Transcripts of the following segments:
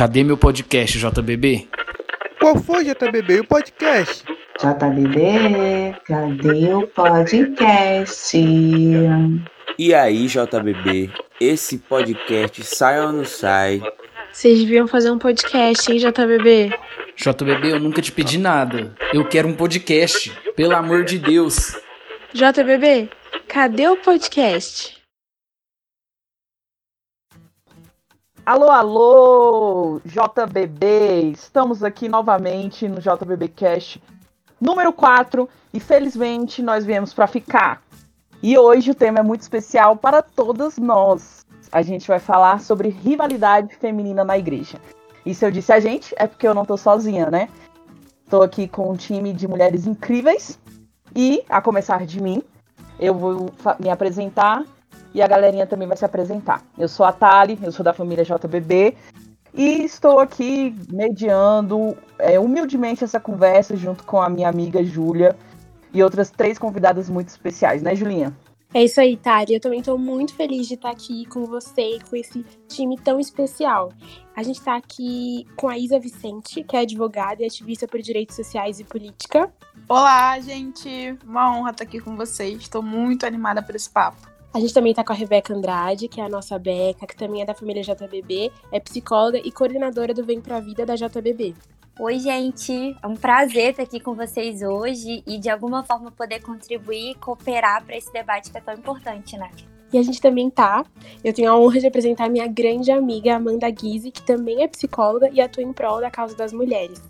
Cadê meu podcast, JBB? Qual foi, JBB, o podcast? JBB, cadê o podcast? E aí, JBB, esse podcast sai ou não sai? Vocês deviam fazer um podcast, hein, JBB? JBB, eu nunca te pedi nada. Eu quero um podcast, pelo amor de Deus. JBB, cadê o podcast? Alô, alô, JBB! Estamos aqui novamente no JBB Cast número 4 e felizmente nós viemos para ficar. E hoje o tema é muito especial para todas nós. A gente vai falar sobre rivalidade feminina na igreja. E se eu disse a gente, é porque eu não tô sozinha, né? Tô aqui com um time de mulheres incríveis. E, a começar de mim, eu vou me apresentar e a galerinha também vai se apresentar. Eu sou a Tali, eu sou da família JBB e estou aqui mediando é, humildemente essa conversa junto com a minha amiga Júlia e outras três convidadas muito especiais, né, Julinha? É isso aí, Tari. Eu também estou muito feliz de estar aqui com você e com esse time tão especial. A gente está aqui com a Isa Vicente, que é advogada e ativista por direitos sociais e política. Olá, gente! Uma honra estar aqui com vocês. Estou muito animada por esse papo. A gente também está com a Rebeca Andrade, que é a nossa Beca, que também é da família JBB, é psicóloga e coordenadora do Vem Pra Vida da JBB. Oi, gente. É um prazer estar aqui com vocês hoje e de alguma forma poder contribuir e cooperar para esse debate que é tão importante, né? E a gente também tá. Eu tenho a honra de apresentar minha grande amiga Amanda Guise, que também é psicóloga e atua em prol da causa das mulheres.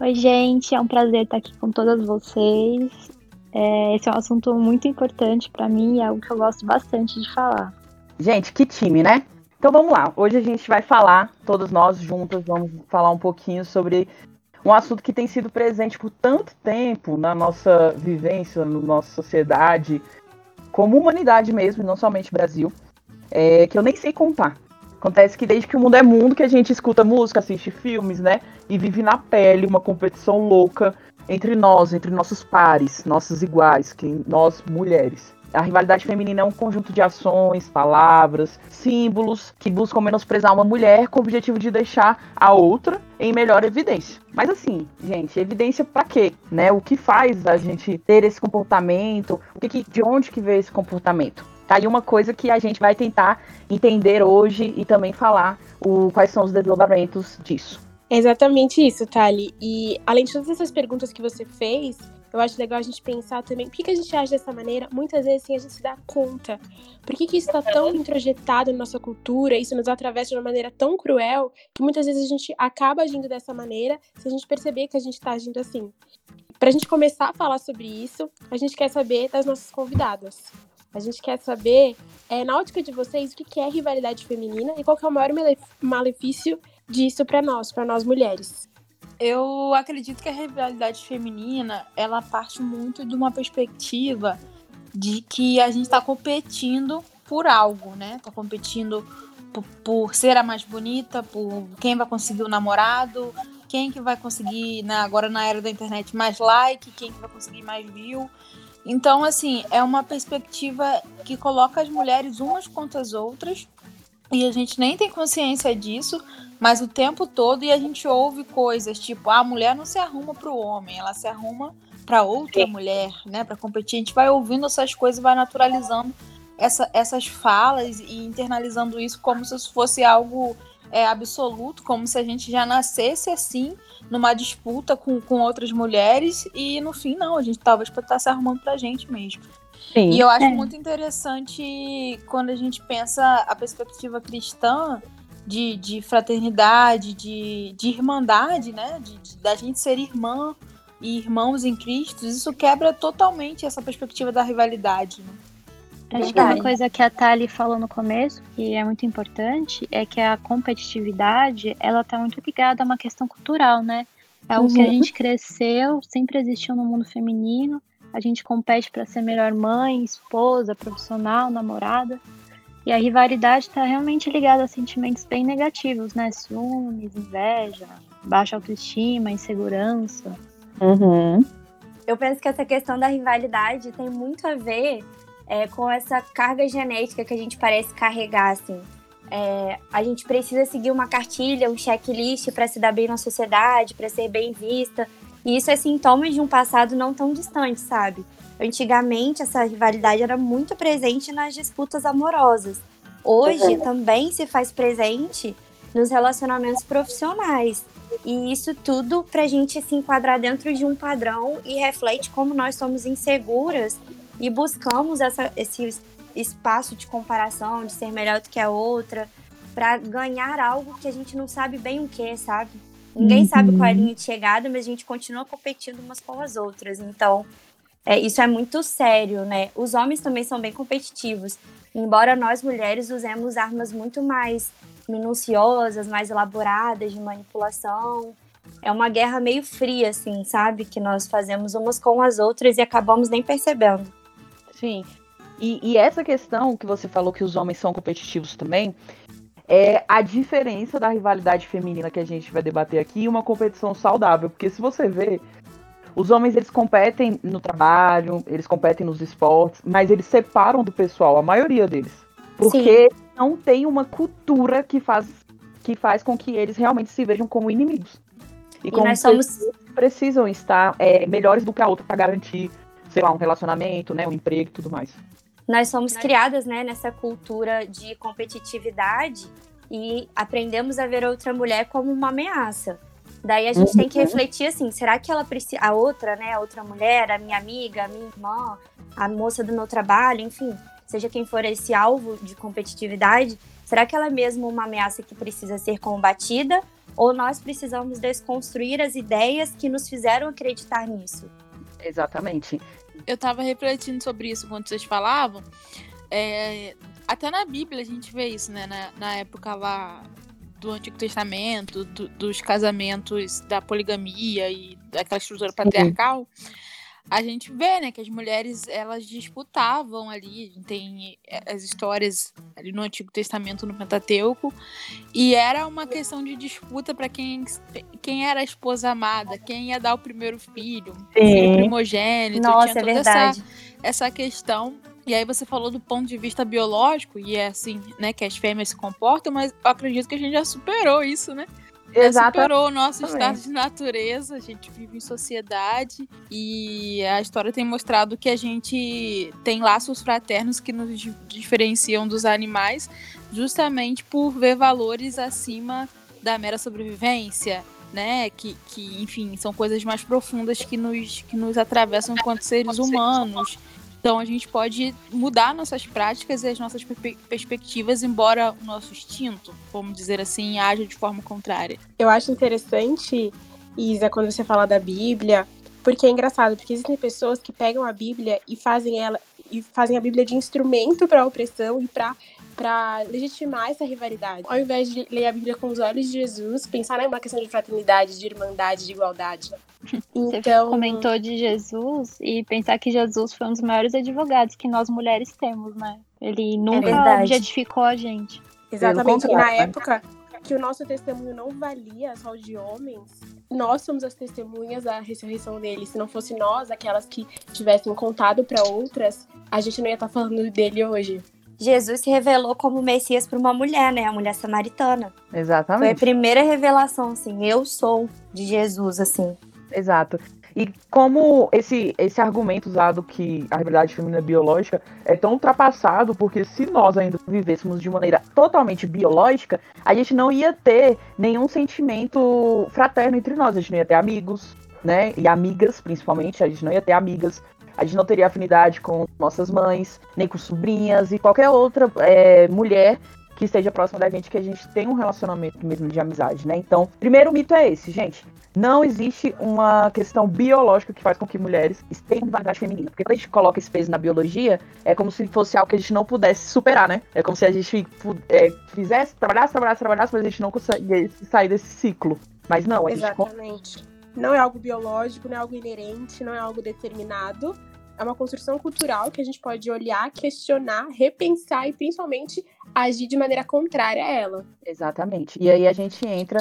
Oi, gente. É um prazer estar aqui com todas vocês. É, esse é um assunto muito importante para mim e é algo que eu gosto bastante de falar. Gente, que time, né? Então vamos lá. Hoje a gente vai falar, todos nós juntos, vamos falar um pouquinho sobre um assunto que tem sido presente por tanto tempo na nossa vivência, na nossa sociedade, como humanidade mesmo, não somente Brasil, é, que eu nem sei contar. Acontece que desde que o mundo é mundo, que a gente escuta música, assiste filmes, né? E vive na pele uma competição louca entre nós, entre nossos pares, nossos iguais, que nós mulheres. A rivalidade feminina é um conjunto de ações, palavras, símbolos que buscam menosprezar uma mulher com o objetivo de deixar a outra em melhor evidência. Mas assim, gente, evidência para quê? Né? O que faz a gente ter esse comportamento? O que, de onde que veio esse comportamento? Tá aí uma coisa que a gente vai tentar entender hoje e também falar o, quais são os desdobramentos disso. É exatamente isso, Thali. E além de todas essas perguntas que você fez, eu acho legal a gente pensar também por que, a gente age dessa maneira. Muitas vezes sim, a gente se dá conta. Por que, que isso está tão introjetado na nossa cultura? Isso nos atravessa de uma maneira tão cruel que muitas vezes a gente acaba agindo dessa maneira se a gente perceber que a gente está agindo assim. Para a gente começar a falar sobre isso, a gente quer saber das nossas convidadas. A gente quer saber, é, na ótica de vocês, o que é rivalidade feminina e qual é o maior malefício disso para nós, para nós mulheres? Eu acredito que a rivalidade feminina, ela parte muito de uma perspectiva de que a gente está competindo por algo, né? Tá competindo por, por, ser a mais bonita, por quem vai conseguir o namorado, quem que vai conseguir, né, agora na era da internet, mais like, quem que vai conseguir mais view. Então, assim, é uma perspectiva que coloca as mulheres umas contra as outras e a gente nem tem consciência disso, mas o tempo todo e a gente ouve coisas tipo, ah, a mulher não se arruma para o homem, ela se arruma para outra Sim. mulher, né, para competir. A gente vai ouvindo essas coisas, vai naturalizando essa, essas falas e internalizando isso como se isso fosse algo é, absoluto, como se a gente já nascesse assim, numa disputa com, com outras mulheres, e no fim, não, a gente talvez para estar tá se arrumando para a gente mesmo. Sim, e eu acho é. muito interessante quando a gente pensa a perspectiva cristã de, de fraternidade, de, de irmandade, né? De, de, da gente ser irmã e irmãos em Cristo, isso quebra totalmente essa perspectiva da rivalidade. Né? Acho que uma coisa que a Thali falou no começo, que é muito importante, é que a competitividade, ela tá muito ligada a uma questão cultural, né? É algo uhum. que a uhum. gente cresceu, sempre existiu no mundo feminino. A gente compete para ser melhor mãe, esposa, profissional, namorada. E a rivalidade está realmente ligada a sentimentos bem negativos, né? Ciúmes, inveja, baixa autoestima, insegurança. Uhum. Eu penso que essa questão da rivalidade tem muito a ver é, com essa carga genética que a gente parece carregar, assim. é, a gente precisa seguir uma cartilha, um checklist para se dar bem na sociedade, para ser bem vista. E isso é sintoma de um passado não tão distante, sabe? Antigamente, essa rivalidade era muito presente nas disputas amorosas. Hoje também se faz presente nos relacionamentos profissionais. E isso tudo para a gente se enquadrar dentro de um padrão e reflete como nós somos inseguras e buscamos essa, esse espaço de comparação, de ser melhor do que a outra, para ganhar algo que a gente não sabe bem o que, sabe? Ninguém uhum. sabe qual é a linha de chegada, mas a gente continua competindo umas com as outras. Então, é, isso é muito sério, né? Os homens também são bem competitivos. Embora nós mulheres usemos armas muito mais minuciosas, mais elaboradas de manipulação. É uma guerra meio fria, assim, sabe? Que nós fazemos umas com as outras e acabamos nem percebendo. Sim. E, e essa questão que você falou que os homens são competitivos também, é a diferença da rivalidade feminina que a gente vai debater aqui e uma competição saudável. Porque se você vê, os homens eles competem no trabalho, eles competem nos esportes, mas eles separam do pessoal, a maioria deles. Porque Sim. não tem uma cultura que faz, que faz com que eles realmente se vejam como inimigos. E, e como nós somos precisam estar é, melhores do que a outra para garantir, sei lá, um relacionamento, né, um emprego e tudo mais nós somos criadas né, nessa cultura de competitividade e aprendemos a ver outra mulher como uma ameaça. Daí a gente uhum. tem que uhum. refletir assim, será que ela precisa, a outra, né, a outra mulher, a minha amiga, a minha irmã, a moça do meu trabalho, enfim, seja quem for esse alvo de competitividade, será que ela é mesmo uma ameaça que precisa ser combatida ou nós precisamos desconstruir as ideias que nos fizeram acreditar nisso? Exatamente eu tava refletindo sobre isso quando vocês falavam. É, até na Bíblia a gente vê isso, né? Na, na época lá do Antigo Testamento, do, dos casamentos da poligamia e daquela estrutura patriarcal. Uhum a gente vê, né, que as mulheres elas disputavam ali, tem eh, as histórias ali no Antigo Testamento, no Pentateuco, e era uma questão de disputa para quem, quem era a esposa amada, quem ia dar o primeiro filho, o primogênito, Nossa, tinha é toda é essa, essa questão. E aí você falou do ponto de vista biológico, e é assim, né, que as fêmeas se comportam, mas eu acredito que a gente já superou isso, né? Exatamente. superou o nosso estado de natureza, a gente vive em sociedade e a história tem mostrado que a gente tem laços fraternos que nos diferenciam dos animais, justamente por ver valores acima da mera sobrevivência, né? Que, que enfim, são coisas mais profundas que nos, que nos atravessam enquanto seres humanos. Então a gente pode mudar nossas práticas e as nossas perspectivas, embora o nosso instinto, vamos dizer assim, haja de forma contrária. Eu acho interessante, Isa, quando você fala da Bíblia, porque é engraçado, porque existem pessoas que pegam a Bíblia e fazem ela e fazem a Bíblia de instrumento para a opressão e para para legitimar essa rivalidade. Ao invés de ler a Bíblia com os olhos de Jesus, pensar numa questão de fraternidade, de irmandade, de igualdade. Então... Você comentou de Jesus e pensar que Jesus foi um dos maiores advogados que nós mulheres temos, né? Ele nunca é objetificou a gente. Exatamente. E na época que o nosso testemunho não valia só de homens, nós somos as testemunhas da ressurreição dele. Se não fosse nós, aquelas que tivessem contado para outras, a gente não ia estar falando dele hoje. Jesus se revelou como Messias para uma mulher, né? A mulher samaritana. Exatamente. Foi a primeira revelação, assim, eu sou de Jesus, assim. Exato. E como esse, esse argumento usado que a rivalidade feminina é biológica é tão ultrapassado, porque se nós ainda vivêssemos de maneira totalmente biológica, a gente não ia ter nenhum sentimento fraterno entre nós, a gente não ia ter amigos, né? E amigas, principalmente, a gente não ia ter amigas, a gente não teria afinidade com nossas mães, nem com sobrinhas e qualquer outra é, mulher que esteja próxima da gente, que a gente tem um relacionamento mesmo de amizade, né? Então, primeiro mito é esse, gente. Não existe uma questão biológica que faz com que mulheres tenham rivalidade feminina. Porque quando a gente coloca esse peso na biologia, é como se fosse algo que a gente não pudesse superar, né? É como se a gente é, fizesse, trabalhasse, trabalhasse, trabalhasse, mas a gente não conseguisse sair desse ciclo. Mas não, a Exatamente. Gente... Não é algo biológico, não é algo inerente, não é algo determinado é uma construção cultural que a gente pode olhar, questionar, repensar e principalmente agir de maneira contrária a ela. Exatamente. E aí a gente entra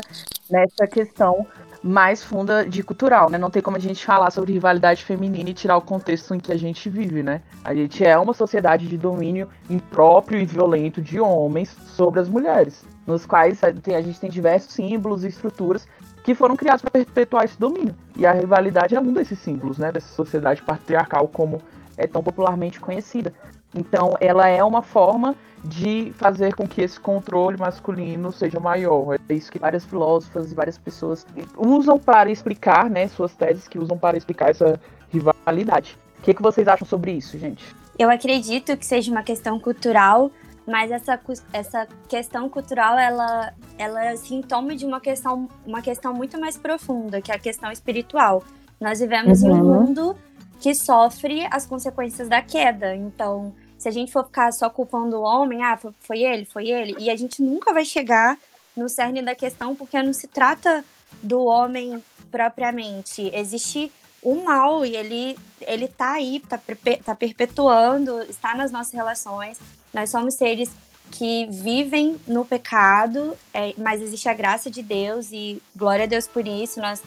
nessa questão mais funda de cultural, né? Não tem como a gente falar sobre rivalidade feminina e tirar o contexto em que a gente vive, né? A gente é uma sociedade de domínio impróprio e violento de homens sobre as mulheres, nos quais a gente tem diversos símbolos e estruturas que foram criados para perpetuar esse domínio. E a rivalidade é um desses símbolos, né? Dessa sociedade patriarcal como é tão popularmente conhecida. Então, ela é uma forma de fazer com que esse controle masculino seja maior. É isso que várias filósofas e várias pessoas usam para explicar, né, suas teses que usam para explicar essa rivalidade. O que, que vocês acham sobre isso, gente? Eu acredito que seja uma questão cultural, mas essa, essa questão cultural ela, ela é sintoma de uma questão, uma questão muito mais profunda, que é a questão espiritual. Nós vivemos uhum. em um uhum. mundo que sofre as consequências da queda. Então, se a gente for ficar só culpando o homem, ah, foi ele, foi ele, e a gente nunca vai chegar no cerne da questão, porque não se trata do homem propriamente. Existe o mal e ele ele tá aí, tá, tá perpetuando, está nas nossas relações. Nós somos seres que vivem no pecado, é, mas existe a graça de Deus e glória a Deus por isso. Nós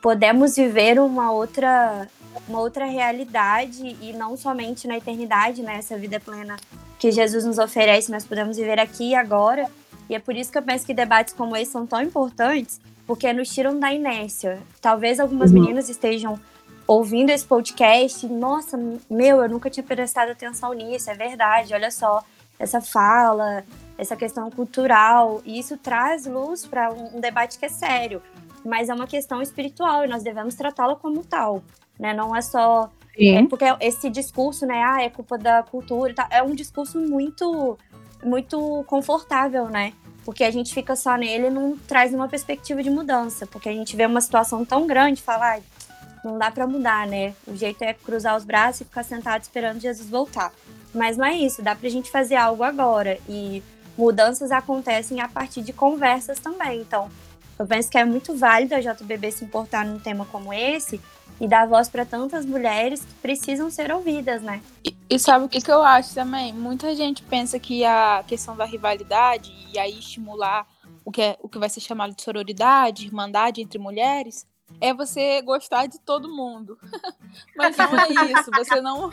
podemos viver uma outra uma outra realidade e não somente na eternidade, né? Essa vida plena que Jesus nos oferece, nós podemos viver aqui e agora. E é por isso que eu penso que debates como esse são tão importantes, porque nos tiram da inércia. Talvez algumas uhum. meninas estejam ouvindo esse podcast, nossa, meu, eu nunca tinha prestado atenção nisso, é verdade, olha só, essa fala, essa questão cultural, e isso traz luz para um, debate que é sério, mas é uma questão espiritual e nós devemos tratá-la como tal né? Não é só. É porque esse discurso, né? Ah, é culpa da cultura. É um discurso muito, muito confortável, né? Porque a gente fica só nele e não traz uma perspectiva de mudança. Porque a gente vê uma situação tão grande e fala, ah, não dá para mudar, né? O jeito é cruzar os braços e ficar sentado esperando Jesus voltar. Mas não é isso, dá pra gente fazer algo agora. E mudanças acontecem a partir de conversas também. Então, eu penso que é muito válido a JBB se importar num tema como esse, e dar voz para tantas mulheres que precisam ser ouvidas, né? E, e sabe o que, que eu acho também? Muita gente pensa que a questão da rivalidade e aí estimular o que, é, o que vai ser chamado de sororidade, irmandade entre mulheres, é você gostar de todo mundo. Mas não é isso. Você não,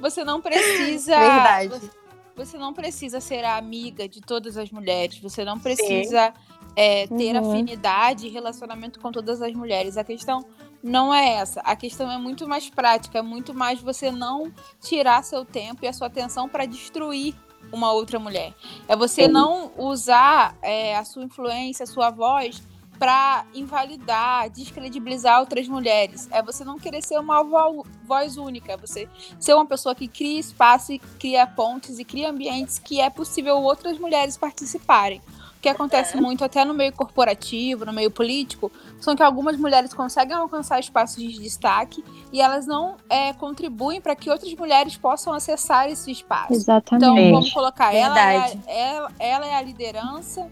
você não precisa. Verdade. Você não precisa ser a amiga de todas as mulheres. Você não precisa é, ter uhum. afinidade e relacionamento com todas as mulheres. A questão não é essa. A questão é muito mais prática, é muito mais você não tirar seu tempo e a sua atenção para destruir uma outra mulher. É você Sim. não usar é, a sua influência, a sua voz para invalidar, descredibilizar outras mulheres. É você não querer ser uma voz única, é você ser uma pessoa que cria espaço e cria pontes e cria ambientes que é possível outras mulheres participarem que acontece muito até no meio corporativo, no meio político, são que algumas mulheres conseguem alcançar espaços de destaque e elas não é, contribuem para que outras mulheres possam acessar esse espaço. Exatamente. Então, vamos colocar, ela é, a, ela, ela é a liderança,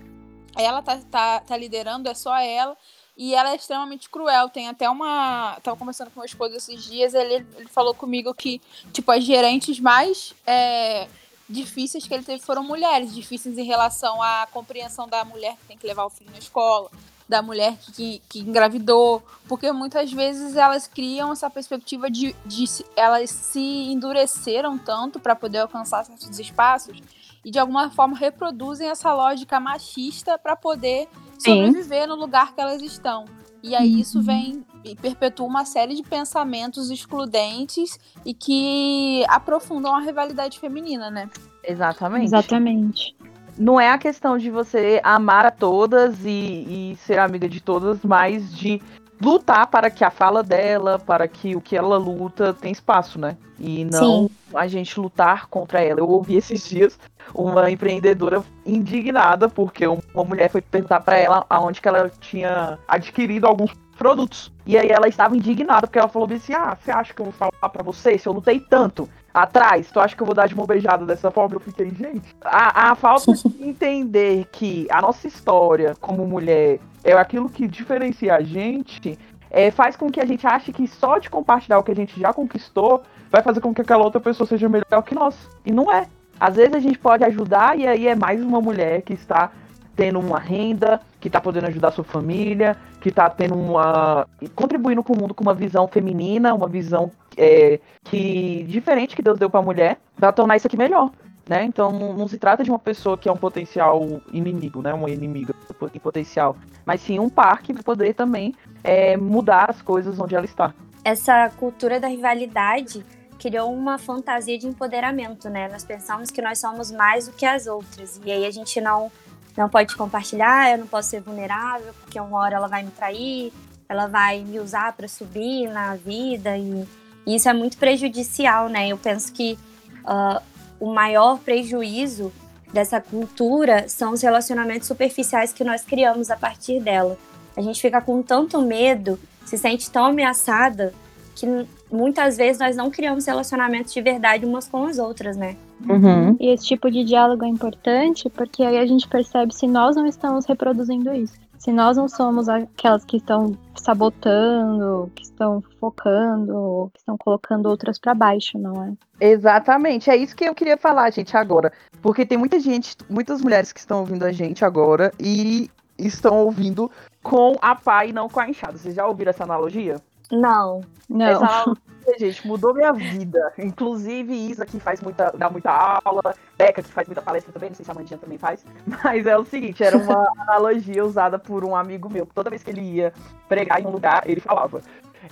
ela tá, tá, tá liderando, é só ela. E ela é extremamente cruel. Tem até uma. Tava conversando com meu esposo esses dias, ele, ele falou comigo que, tipo, as gerentes mais é, difíceis que ele teve foram mulheres, difíceis em relação à compreensão da mulher que tem que levar o filho na escola, da mulher que, que engravidou, porque muitas vezes elas criam essa perspectiva de, de elas se endureceram tanto para poder alcançar certos espaços e de alguma forma reproduzem essa lógica machista para poder sobreviver Sim. no lugar que elas estão. E aí isso uhum. vem e perpetua uma série de pensamentos excludentes e que aprofundam a rivalidade feminina, né? Exatamente. Exatamente. Não é a questão de você amar a todas e, e ser amiga de todas, mas de lutar para que a fala dela, para que o que ela luta tem espaço, né? E não Sim. a gente lutar contra ela. Eu ouvi esses dias uma empreendedora indignada porque uma mulher foi perguntar para ela aonde que ela tinha adquirido alguns produtos. E aí ela estava indignada porque ela falou assim: "Ah, você acha que eu vou falar para você se eu lutei tanto atrás, tu acha que eu vou dar de mão beijada dessa forma?" Eu fiquei, gente, a, a falta de entender que a nossa história como mulher é aquilo que diferencia a gente, é, faz com que a gente ache que só de compartilhar o que a gente já conquistou vai fazer com que aquela outra pessoa seja melhor que nós. E não é. Às vezes a gente pode ajudar e aí é mais uma mulher que está tendo uma renda, que tá podendo ajudar sua família, que tá tendo uma. contribuindo com o mundo com uma visão feminina, uma visão é, que diferente que Deus deu pra mulher, pra tornar isso aqui melhor. Né? Então não, se trata de uma pessoa que é um potencial inimigo, né? Uma inimiga em potencial, mas sim um par que poder também é, mudar as coisas onde ela está. Essa cultura da rivalidade criou uma fantasia de empoderamento, né? Nós pensamos que nós somos mais do que as outras. E aí a gente não, não pode compartilhar, eu não posso ser vulnerável, porque uma hora ela vai me trair, ela vai me usar para subir na vida. E, e, isso é muito prejudicial, né? Eu penso que uh, o maior prejuízo dessa cultura são os relacionamentos superficiais que nós criamos a partir dela. A gente fica com tanto medo, se sente tão ameaçada que muitas vezes nós não criamos relacionamentos de verdade umas com as outras, né? Uhum. E esse tipo de diálogo é importante porque aí a gente percebe se nós não estamos reproduzindo isso. Se nós não somos aquelas que estão sabotando, que estão focando, que estão colocando outras para baixo, não é? Exatamente, é isso que eu queria falar, gente, agora. Porque tem muita gente, muitas mulheres que estão ouvindo a gente agora e estão ouvindo com a pá e não com a enxada. Vocês já ouviram essa analogia? Não. Não. Essa gente, mudou minha vida. Inclusive, Isa, que faz muita, dá muita aula, Beca, que faz muita palestra também, não sei se a Mandinha também faz. Mas é o seguinte, era uma analogia usada por um amigo meu. Toda vez que ele ia pregar em um lugar, ele falava.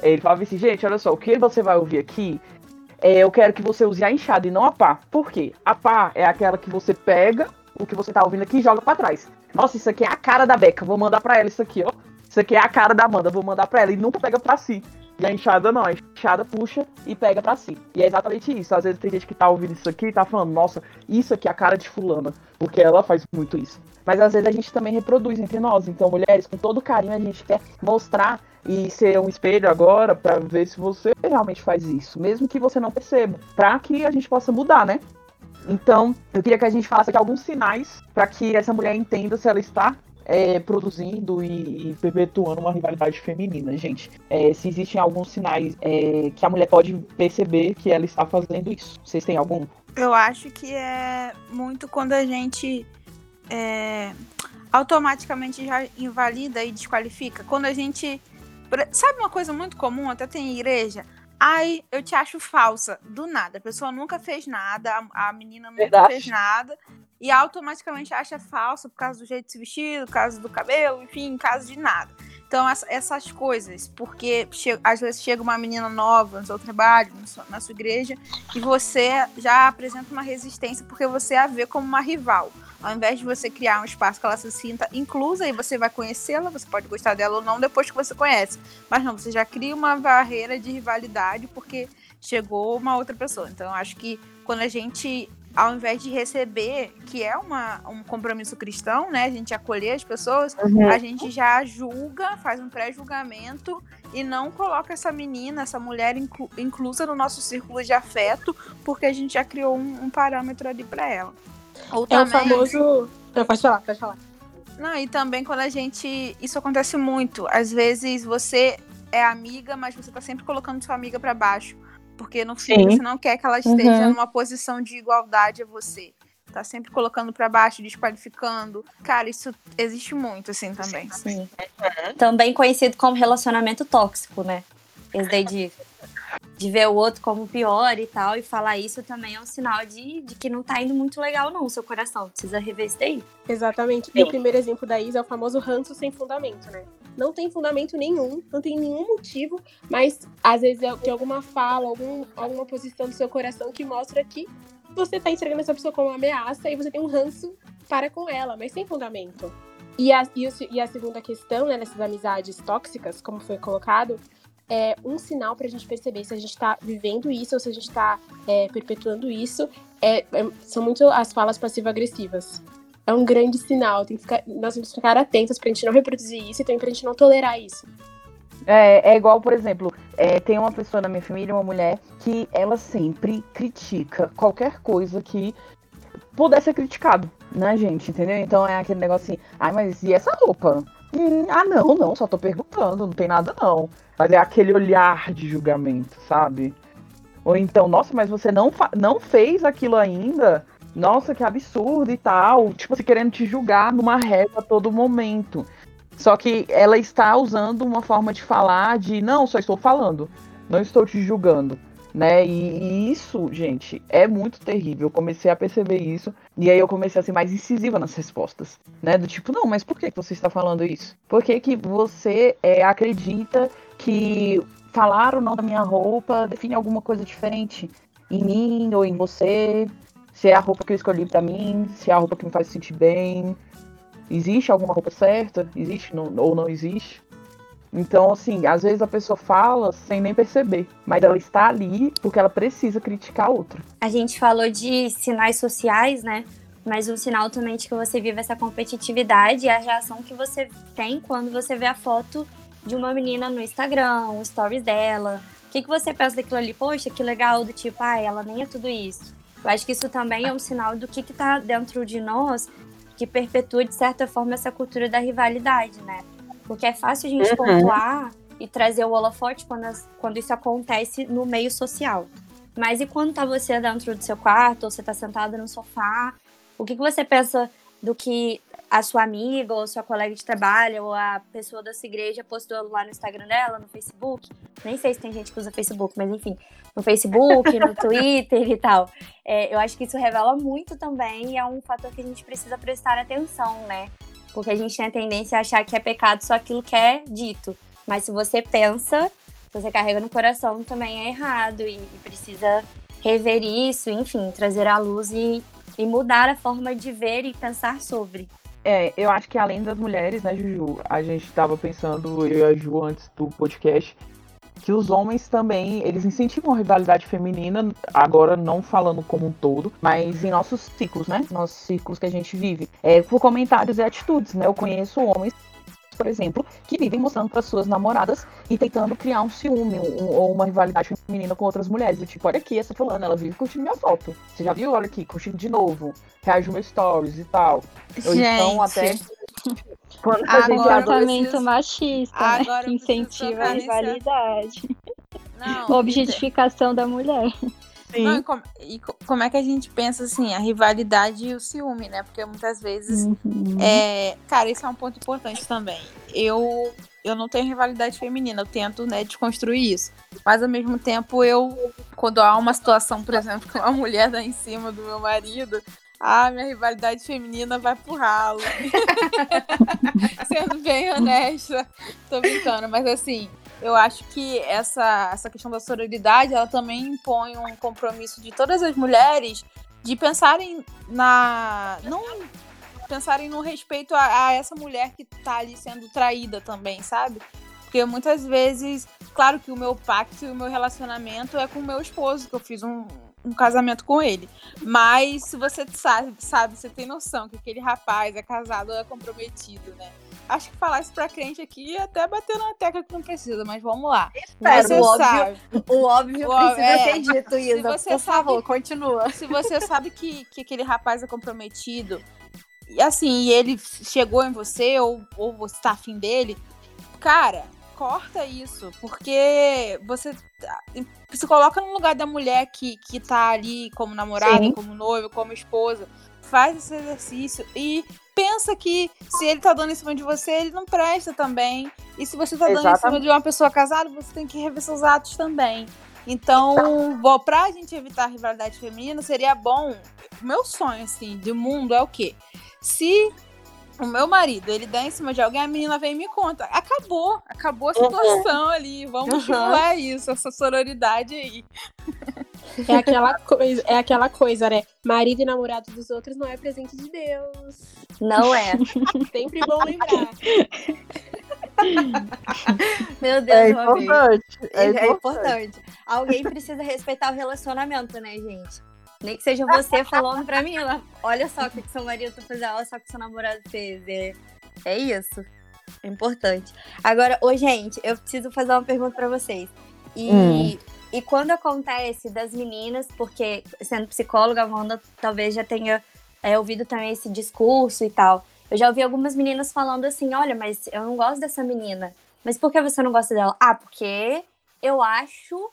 Ele falava assim, gente, olha só, o que você vai ouvir aqui é, eu quero que você use a enxada e não a pá. Por quê? A pá é aquela que você pega o que você tá ouvindo aqui e joga para trás. Nossa, isso aqui é a cara da Beca, vou mandar para ela isso aqui, ó. Isso aqui é a cara da Amanda, vou mandar para ela. E nunca pega para si. E a enxada não, a enxada puxa e pega para si. E é exatamente isso. Às vezes tem gente que tá ouvindo isso aqui e tá falando, nossa, isso aqui é a cara de fulana. Porque ela faz muito isso. Mas às vezes a gente também reproduz entre nós. Então, mulheres, com todo carinho, a gente quer mostrar e ser um espelho agora para ver se você realmente faz isso, mesmo que você não perceba, para que a gente possa mudar, né? Então, eu queria que a gente falasse aqui alguns sinais para que essa mulher entenda se ela está é, produzindo e, e, perpetuando uma rivalidade feminina, gente. É, se existem alguns sinais é, que a mulher pode perceber que ela está fazendo isso. Vocês têm algum? Eu acho que é muito quando a gente é, automaticamente já invalida e desqualifica. Quando a gente. Sabe uma coisa muito comum, até tem em igreja? Ai, eu te acho falsa. Do nada. A pessoa nunca fez nada, a, a menina nunca Verdade. fez nada. E automaticamente acha falsa por causa do jeito de se vestir, por causa do cabelo, enfim, em caso de nada. Então, essas coisas, porque às vezes chega uma menina nova no seu trabalho, na sua igreja, e você já apresenta uma resistência porque você a vê como uma rival. Ao invés de você criar um espaço que ela se sinta inclusa e você vai conhecê-la, você pode gostar dela ou não depois que você conhece. Mas não, você já cria uma barreira de rivalidade porque chegou uma outra pessoa. Então, eu acho que quando a gente ao invés de receber, que é uma, um compromisso cristão, né? A gente acolher as pessoas, Uhum. a gente já julga, faz um pré-julgamento e não coloca essa menina, essa mulher inclu- inclusa no nosso círculo de afeto, porque a gente já criou um, um parâmetro ali para ela. Ou É o famoso. Pode falar, pode falar. Não, e também quando a gente. Isso acontece muito. Às vezes você é amiga, mas você tá sempre colocando sua amiga para baixo. Porque no fim Sim. você não quer que ela esteja Uhum. numa posição de igualdade a você. Tá sempre colocando para baixo, desqualificando. Cara, isso existe muito, assim, também. Sim. Também conhecido como relacionamento tóxico, né? Esse daí de, de ver o outro como pior e tal, e falar isso também é um sinal de, de que não tá indo muito legal, não, o seu coração. Precisa rever isso daí. Exatamente. E o primeiro exemplo da Isa é o famoso ranço sem fundamento, né? Não tem fundamento nenhum, não tem nenhum motivo, mas às vezes é- tem alguma fala, algum, alguma posição do seu coração que mostra que você tá enxergando essa pessoa como uma ameaça e você tem um ranço para com ela, mas sem fundamento. E a, e, e a segunda questão, né, nessas amizades tóxicas, como foi colocado, é um sinal pra gente perceber se a gente tá vivendo isso ou se a gente tá é, perpetuando isso. É, é- são muito as falas passivo-agressivas é um grande sinal. Tem que ficar, nós temos que ficar atentos pra gente não reproduzir isso e também pra gente não tolerar isso. É, é igual, por exemplo, é, tem uma pessoa na minha família, uma mulher, que ela sempre critica qualquer coisa que pudesse ser criticado, né, gente? Entendeu? Então é aquele negócio assim, ai, mas e essa roupa? Hum, ah, não, não, só tô perguntando, não tem nada não. É aquele olhar de julgamento, sabe? Ou então, nossa, mas você não, não fez aquilo ainda? nossa, que absurdo e tal, tipo, você querendo te julgar numa régua a todo momento. Só que ela está usando uma forma de falar de não, só estou falando, não estou te julgando, né? E, e isso, gente, é muito terrível. Eu comecei a perceber isso e aí eu comecei a ser mais incisiva nas respostas, né? Do tipo, não, mas por que você está falando isso? Por que, que você é, acredita que falar ou não da minha roupa define alguma coisa diferente em mim ou em você? Se é a roupa que eu escolhi para mim, se é a roupa que me faz sentir bem, Existe alguma roupa certa? Existe ou não existe? Então, assim, às vezes a pessoa fala sem nem perceber, mas ela está ali porque ela precisa criticar a outra. A gente falou de sinais sociais, né? Mas um sinal também de que você vive essa competitividade é a reação que você tem quando você vê a foto de uma menina no Instagram, os stories dela. O que, que você pensa daquilo ali? Poxa, que legal, do tipo, ah, ela nem é tudo isso. Eu acho que isso também é um sinal do que, que tá dentro de nós que perpetua, de certa forma, essa cultura da rivalidade, né? Porque é fácil a gente uhum. pontuar e trazer o holofote quando, as, quando isso acontece no meio social. Mas e quando tá você dentro do seu quarto, ou você tá sentado no sofá, o que, que você pensa do que a sua amiga ou sua colega de trabalho ou a pessoa da sua igreja postou lá no Instagram dela, no Facebook. Nem sei se tem gente que usa Facebook, mas enfim, no Facebook, no Twitter e tal. É, eu acho que isso revela muito também e é um fator que a gente precisa prestar atenção, né? Porque a gente tem a tendência a achar que é pecado só aquilo que é dito. Mas se você pensa, se você carrega no coração, também é errado e, e precisa rever isso, enfim, trazer à luz e, e mudar a forma de ver e pensar sobre. É, eu acho que além das mulheres, né, Juju, a gente estava pensando, eu e a Ju, antes do podcast, que os homens também, eles incentivam a rivalidade feminina, agora não falando como um todo, mas em nossos ciclos, né? Nossos ciclos que a gente vive. É, por comentários e atitudes, né? Eu conheço homens por exemplo, que vivem mostrando para suas namoradas e tentando criar um ciúme um, ou uma rivalidade feminina com outras mulheres. Do tipo, olha aqui, essa fulana, ela vive curtindo minha foto. Você já viu? Olha aqui, curtindo de novo. Reage meus stories e tal. Gente. Ou então até quando a comportamento preciso... machista, né? que incentiva a rivalidade. Não, a objetificação da mulher. Não, e, como, e, como, é que a gente pensa assim, a rivalidade e o ciúme, né? Porque muitas vezes. Uhum. É, cara, isso é um ponto importante também. Eu, eu não tenho rivalidade feminina, eu tento, né, desconstruir isso. Mas ao mesmo tempo, eu, quando há uma situação, por exemplo, que uma mulher dá em cima do meu marido, ah, minha rivalidade feminina vai pro ralo. Sendo bem honesta. Tô brincando, mas assim, eu acho que essa, essa questão da sororidade, ela também impõe um compromisso de todas as mulheres de pensarem na. não pensarem no respeito a, a essa mulher que tá ali sendo traída também, sabe? Porque muitas vezes, claro que o meu pacto e o meu relacionamento é com o meu esposo, que eu fiz um, um casamento com ele. Mas se você sabe, sabe, você tem noção que aquele rapaz é casado ou é comprometido, né? Acho que falar isso pra crente aqui é até bater na tecla que não precisa, mas vamos lá. Espero, você o óbvio, sabe. O óbvio o, precisa é, ser dito, Isa. Se você por sabe, favor, continua. Se você sabe que, que aquele rapaz é comprometido, e assim, e ele chegou em você, ou, ou você tá afim dele, cara, corta isso, porque você se coloca no lugar da mulher que, que tá ali como namorada, Sim. como noiva, como esposa. Faz esse exercício e pensa que se ele tá dando em cima de você, ele não presta também. E se você tá dando Exatamente. em cima de uma pessoa casada, você tem que rever seus atos também. Então, bom, pra gente evitar a rivalidade feminina, seria bom. Meu sonho, assim, de mundo é o quê? Se o meu marido, ele dá em cima de alguém, a menina vem e me conta. Acabou, acabou a situação uhum. ali. Vamos uhum. estimular isso, essa sororidade aí. É aquela coisa, é aquela coisa, né? Marido e namorado dos outros não é presente de Deus. Não é. Sempre bom lembrar. Meu Deus, é importante, é, é importante. importante. Alguém precisa respeitar o relacionamento, né, gente? Nem que seja você falando pra mim, olha só o que seu marido tá fazendo, olha só o que seu namorado fez. É, é isso. É importante. Agora, ô, gente, eu preciso fazer uma pergunta pra vocês. E, hum. e quando acontece das meninas, porque sendo psicóloga, a Wanda talvez já tenha é, ouvido também esse discurso e tal. Eu já ouvi algumas meninas falando assim: olha, mas eu não gosto dessa menina. Mas por que você não gosta dela? Ah, porque eu acho,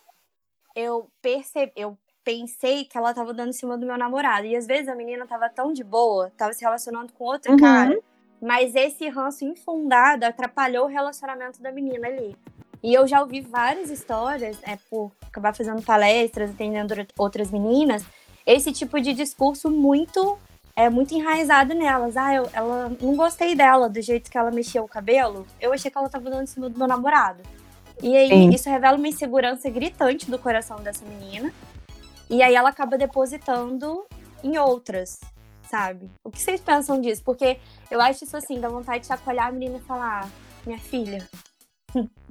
eu percebi, eu pensei que ela tava dando em cima do meu namorado. E às vezes a menina tava tão de boa, tava se relacionando com outro Uhum. cara, mas esse ranço infundado atrapalhou o relacionamento da menina ali. E eu já ouvi várias histórias, é, por acabar fazendo palestras, atendendo outras meninas, esse tipo de discurso muito é muito enraizado nelas. Ah, eu, ela não gostei dela, do jeito que ela mexia o cabelo. Eu achei que ela tava dando em cima do meu namorado. E aí, Sim. isso revela uma insegurança gritante do coração dessa menina. E aí ela acaba depositando em outras, sabe? O que vocês pensam disso? Porque eu acho isso assim, dá vontade de chacoalhar a menina e falar, "Ah, minha filha,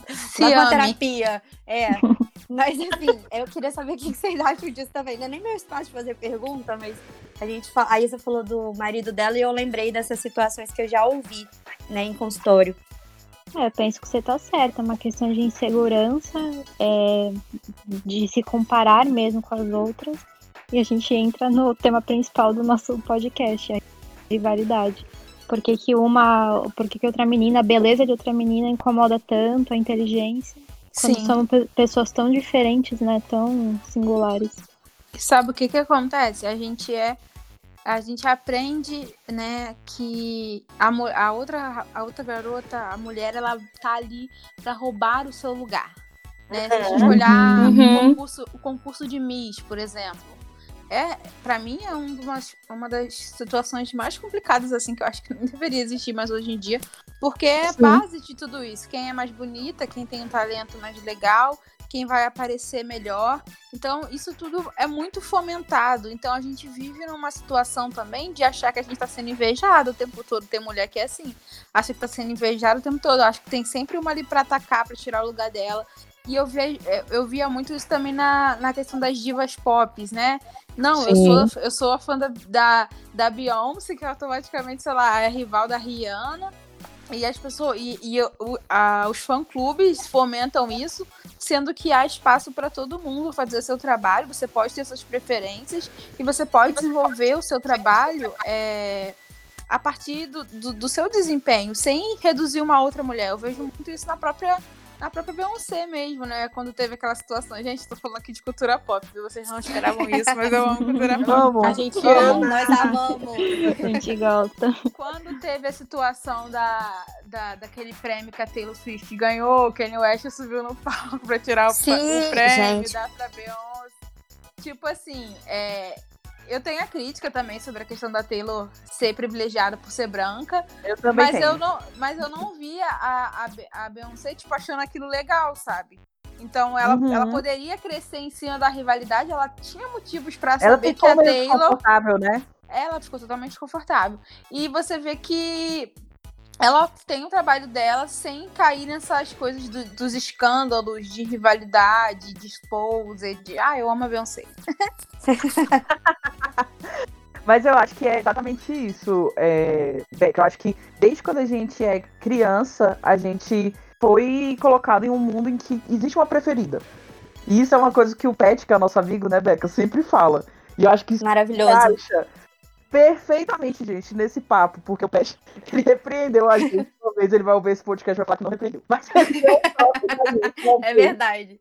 Se vai terapia. É. Mas assim, eu queria saber o que vocês acham disso também. Não é nem meu espaço de fazer pergunta, mas a gente a Isa falou do marido dela e eu lembrei dessas situações que eu já ouvi, né, em consultório. É, eu penso que você tá certa, é uma questão de insegurança, é, de se comparar mesmo com as outras. E a gente entra no tema principal do nosso podcast, a rivalidade. Por que, que uma. Por que, que outra menina, a beleza de outra menina incomoda tanto, a inteligência? Quando Sim. são pe- pessoas tão diferentes, né? Tão singulares. Sabe o que que acontece? A gente é a gente aprende, né, que a, a outra a outra garota, a mulher, ela tá ali pra roubar o seu lugar, né? Se a gente olhar Uhum. o, concurso, o concurso de Miss, por exemplo, é para mim é um das- uma das situações mais complicadas assim que eu acho que não deveria existir mais hoje em dia, porque é base de tudo isso. Quem é mais bonita, quem tem um talento mais legal, quem vai aparecer melhor. Então, isso tudo é muito fomentado. Então, a gente vive numa situação também de achar que a gente está sendo invejado o tempo todo. Tem mulher que é assim, acha que está sendo invejada o tempo todo. Acho que tem sempre uma ali para atacar, para tirar o lugar dela. E eu, ve, eu via muito isso também na, na questão das divas pop, né? Não, eu sou, eu sou a fã da, da, da Beyoncé, que automaticamente, sei lá, é rival da Rihanna. E as pessoas. E, e os fã-clubes fomentam isso, sendo que há espaço para todo mundo fazer seu trabalho. Você pode ter suas preferências e você pode desenvolver o seu trabalho é, a partir do, do, do seu desempenho, sem reduzir uma outra mulher. Eu vejo muito isso na própria. Na própria Beyoncé mesmo, né? Quando teve aquela situação. Gente, tô falando aqui de cultura pop, vocês não esperavam isso, mas eu amo cultura pop. Vamos. A gente Vamos. ama, nós amamos. A gente gosta. Quando teve a situação da, da, daquele prêmio que a Taylor Swift ganhou, o Kanye West subiu no palco pra tirar o, Sim, o prêmio gente. e dar pra Beyoncé. Tipo assim, é, eu tenho a crítica também sobre a questão da Taylor ser privilegiada por ser branca, Eu também mas tenho. eu, não, mas eu não via a, a, a Beyoncé, tipo, achando aquilo legal, sabe? Então ela, Uhum. ela poderia crescer em cima da rivalidade, ela tinha motivos pra Ela saber que ficou a Taylor desconfortável, né? ela ficou totalmente confortável. E você vê que ela tem o trabalho dela sem cair nessas coisas do- dos escândalos de rivalidade, de expose, de ah, eu amo a Beyoncé. Mas eu acho que é exatamente isso, é, Beca. Eu acho que desde quando a gente é criança, a gente foi colocado em um mundo em que existe uma preferida. E isso é uma coisa que o Pet, que é nosso amigo, né, Beca, sempre fala. E eu acho que isso Maravilhoso. encaixa perfeitamente, gente, nesse papo, porque o Pet, ele repreendeu a gente. Talvez ele vai ouvir esse podcast e vai falar que não repreendeu. Mas ele não toca pra gente, É verdade.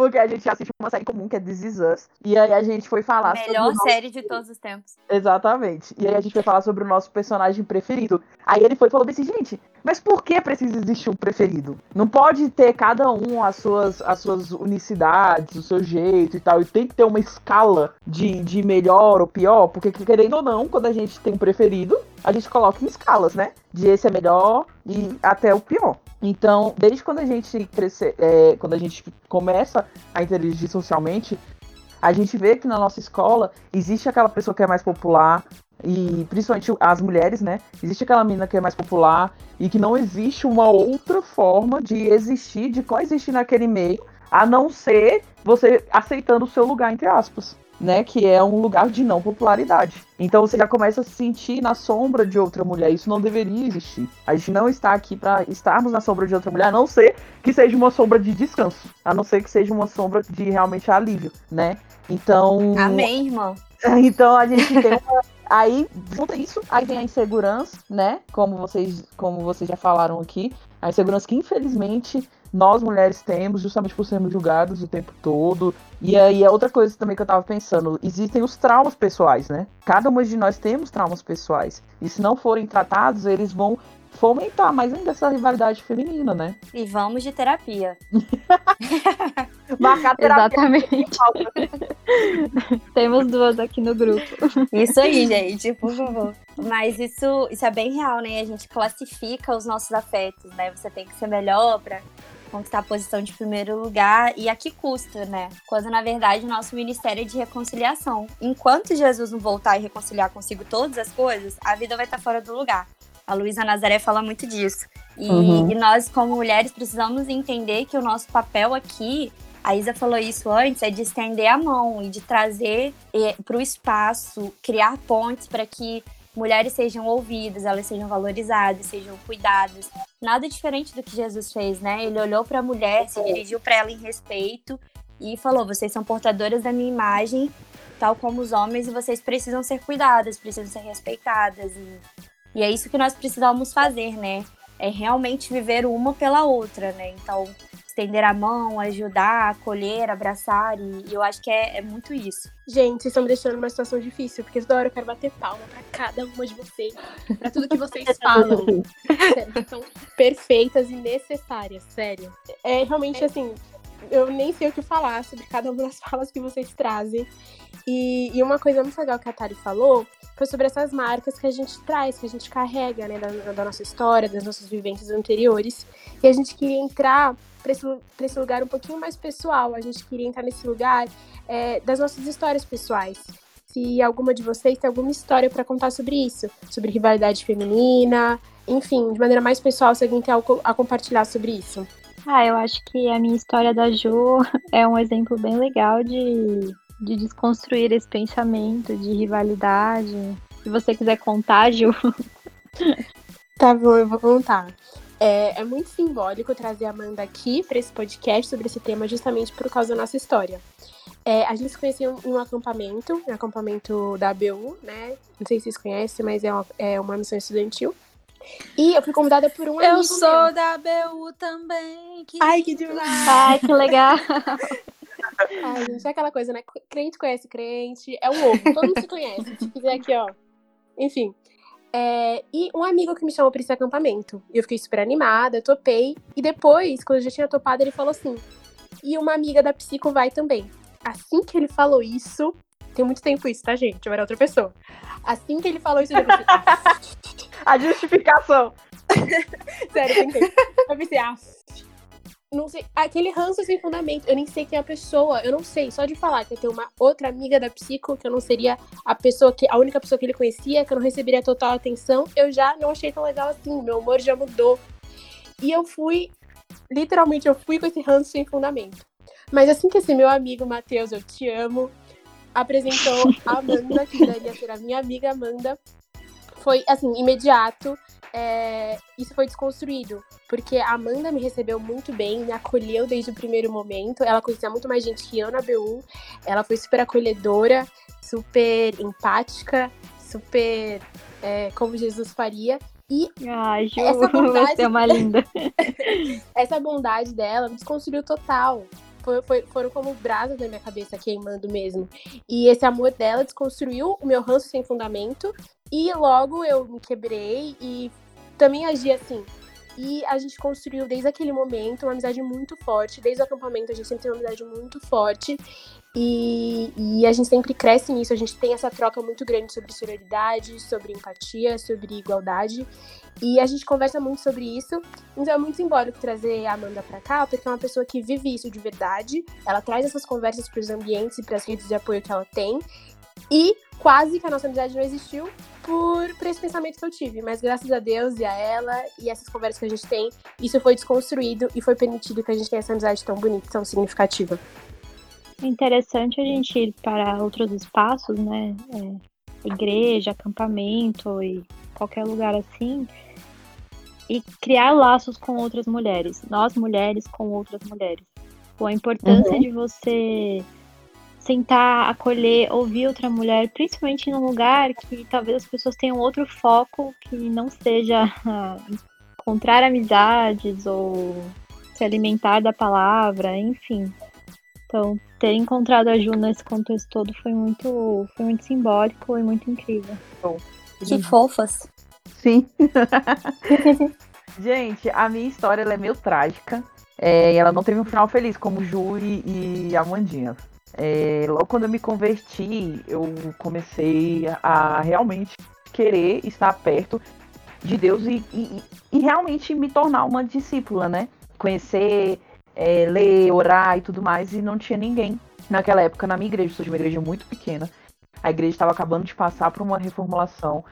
Porque a gente assiste uma série comum que é This Is Us. E aí a gente foi falar sobre Melhor o nosso- série de todos os tempos. Exatamente. E aí a gente foi falar sobre o nosso personagem preferido. Aí ele foi e falou assim, gente, mas por que precisa existir um preferido? Não pode ter cada um as suas, as suas unicidades, o seu jeito e tal. E tem que ter uma escala de, de melhor ou pior, porque querendo ou não, quando a gente tem um preferido, a gente coloca em escalas, né? De esse é melhor e até o pior. Então, desde quando a gente cresce, é, quando a gente começa a interagir socialmente, a gente vê que na nossa escola existe aquela pessoa que é mais popular, e principalmente as mulheres, né? Existe aquela menina que é mais popular e que não existe uma outra forma de existir, de coexistir naquele meio, a não ser você aceitando o seu lugar, entre aspas, né? Que é um lugar de não popularidade. Então você já começa a se sentir na sombra de outra mulher. Isso não deveria existir. A gente não está aqui para estarmos na sombra de outra mulher, a não ser que seja uma sombra de descanso, a não ser que seja uma sombra de realmente alívio, né? Então. Amém, irmã. Então a gente tem uma. Aí, junto a isso, aí vem a insegurança, né? Como vocês, como vocês já falaram aqui. A insegurança que, infelizmente, nós mulheres temos, justamente por sermos julgadas o tempo todo. E aí é outra coisa também que eu tava pensando, existem os traumas pessoais, né? Cada uma de nós temos traumas pessoais. E se não forem tratados, eles vão fomentar mais ainda essa rivalidade feminina, né? E vamos de terapia. Marcar terapia. Exatamente. Temos duas aqui no grupo. Isso aí, gente, por favor. Mas isso, isso é bem real, né? A gente classifica os nossos afetos, né? Você tem que ser melhor pra conquistar a posição de primeiro lugar e a que custa, né? Quando na verdade o nosso ministério é de reconciliação. Enquanto Jesus não voltar e reconciliar consigo todas as coisas, a vida vai estar fora do lugar. A Luísa Nazaré fala muito disso. E, Uhum. e nós, como mulheres, precisamos entender que o nosso papel aqui, a Isa falou isso antes, é de estender a mão e de trazer para o espaço, criar pontes para que mulheres sejam ouvidas, elas sejam valorizadas, sejam cuidadas. Nada diferente do que Jesus fez, né? Ele olhou para a mulher, se dirigiu para ela em respeito e falou: vocês são portadoras da minha imagem, tal como os homens, e vocês precisam ser cuidadas, precisam ser respeitadas. E, e é isso que nós precisamos fazer, né? É realmente viver uma pela outra, né? Então, estender a mão, ajudar, acolher, abraçar, e, eu acho que é, é muito isso. Gente, vocês estão me deixando numa situação difícil, porque toda hora eu quero bater palma pra cada uma de vocês, pra tudo que vocês falam. sério, são perfeitas e necessárias, sério. É realmente assim, eu nem sei o que falar sobre cada uma das falas que vocês trazem. E, e uma coisa muito legal que a Tari falou foi sobre essas marcas que a gente traz, que a gente carrega, né, da, da nossa história, das nossas vivências anteriores. E a gente queria entrar para esse, esse lugar um pouquinho mais pessoal. A gente queria entrar nesse lugar é, das nossas histórias pessoais. Se alguma de vocês tem alguma história para contar sobre isso, sobre rivalidade feminina, enfim, de maneira mais pessoal, se alguém tem algo a compartilhar sobre isso. Ah, eu acho que a minha história da Ju é um exemplo bem legal de, de desconstruir esse pensamento de rivalidade. Se você quiser contar, Ju. Tá bom, eu vou contar. É, é muito simbólico trazer a Amanda aqui para esse podcast sobre esse tema, justamente por causa da nossa história. É, a gente se conheceu em um acampamento, um acampamento da ABU, né? Não sei se vocês conhecem, mas é uma, é uma missão estudantil. E eu fui convidada por um amigo Eu sou meu. da BU também. Que Ai, que demais! Ai, que legal. Ai, gente, é aquela coisa, né? Crente conhece crente, é um ovo, todo mundo se conhece. Se quiser aqui, ó. Enfim. É, e um amigo que me chamou pra esse acampamento. E eu fiquei super animada, topei. E depois, quando eu já tinha topado, ele falou assim: e uma amiga da psico vai também. Assim que ele falou isso, tem muito tempo isso, tá, gente? Eu era outra pessoa. Assim que ele falou isso, eu pensei, "Ah, A justificação. Sério, eu pensei. Eu pensei, ah. Não sei. Aquele ranço sem fundamento. Eu nem sei quem é a pessoa. Eu não sei. Só de falar que ia ter uma outra amiga da psico, que eu não seria a pessoa que. a única pessoa que ele conhecia, que eu não receberia total atenção, eu já não achei tão legal assim. Meu humor já mudou. E eu fui. Literalmente, eu fui com esse ranço sem fundamento. Mas assim que esse meu amigo, Matheus, eu te amo, apresentou a Amanda, que daria ser a minha amiga Amanda, foi assim, imediato. É, isso foi desconstruído. Porque a Amanda me recebeu muito bem, me acolheu desde o primeiro momento. Ela conhecia muito mais gente que eu na BU. Ela foi super acolhedora, super empática, super é, como Jesus faria. E Ai, Ju, Essa bondade- você é uma linda. essa bondade dela me desconstruiu total. Foi, foi- foram como brasas na minha cabeça queimando mesmo. E esse amor dela desconstruiu o meu ranço sem fundamento. E logo eu me quebrei e também agi assim. E a gente construiu desde aquele momento uma amizade muito forte. Desde o acampamento a gente sempre tem uma amizade muito forte. E, e a gente sempre cresce nisso. A gente tem essa troca muito grande sobre sororidade, sobre empatia, sobre igualdade. E a gente conversa muito sobre isso. Então é muito simbólico trazer a Amanda pra cá, porque é uma pessoa que vive isso de verdade. Ela traz essas conversas pros ambientes e pras redes de apoio que ela tem. E quase que a nossa amizade não existiu por, por esse pensamento que eu tive. Mas graças a Deus e a ela e essas conversas que a gente tem, isso foi desconstruído e foi permitido que a gente tenha essa amizade tão bonita, tão significativa. É interessante a gente ir para outros espaços, né? É, igreja, acampamento e qualquer lugar assim. E criar laços com outras mulheres. Nós mulheres com outras mulheres. Pô, a importância de você sentar, acolher, ouvir outra mulher, principalmente num lugar que talvez as pessoas tenham outro foco que não seja encontrar amizades ou se alimentar da palavra, enfim. Então, ter encontrado a Ju nesse contexto todo foi muito, foi muito simbólico e muito incrível. Que fofas. Sim. Gente, a minha história ela é meio trágica. É, e ela não teve um final feliz, como Ju e, e Amandinha. É, logo quando eu me converti, eu comecei a realmente querer estar perto de Deus e, e, e realmente me tornar uma discípula, né? Conhecer, é, ler, orar e tudo mais, e não tinha ninguém naquela época na minha igreja. Eu sou de uma igreja muito pequena. A igreja estava acabando de passar por uma reformulação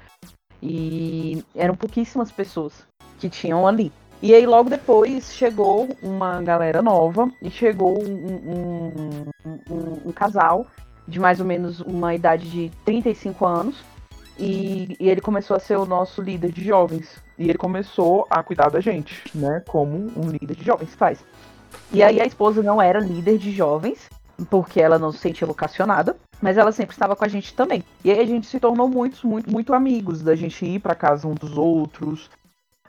e eram pouquíssimas pessoas que tinham ali. E aí logo depois chegou uma galera nova e chegou um, um, um, um casal de mais ou menos uma idade de 35 anos. E, e, ele começou a ser o nosso líder de jovens. E ele começou a cuidar da gente, né? Como um líder de jovens faz. E aí a esposa não era líder de jovens, porque ela não se sentia vocacionada, mas ela sempre estava com a gente também. E aí a gente se tornou muito, muito, muito amigos, da gente ir para casa um dos outros,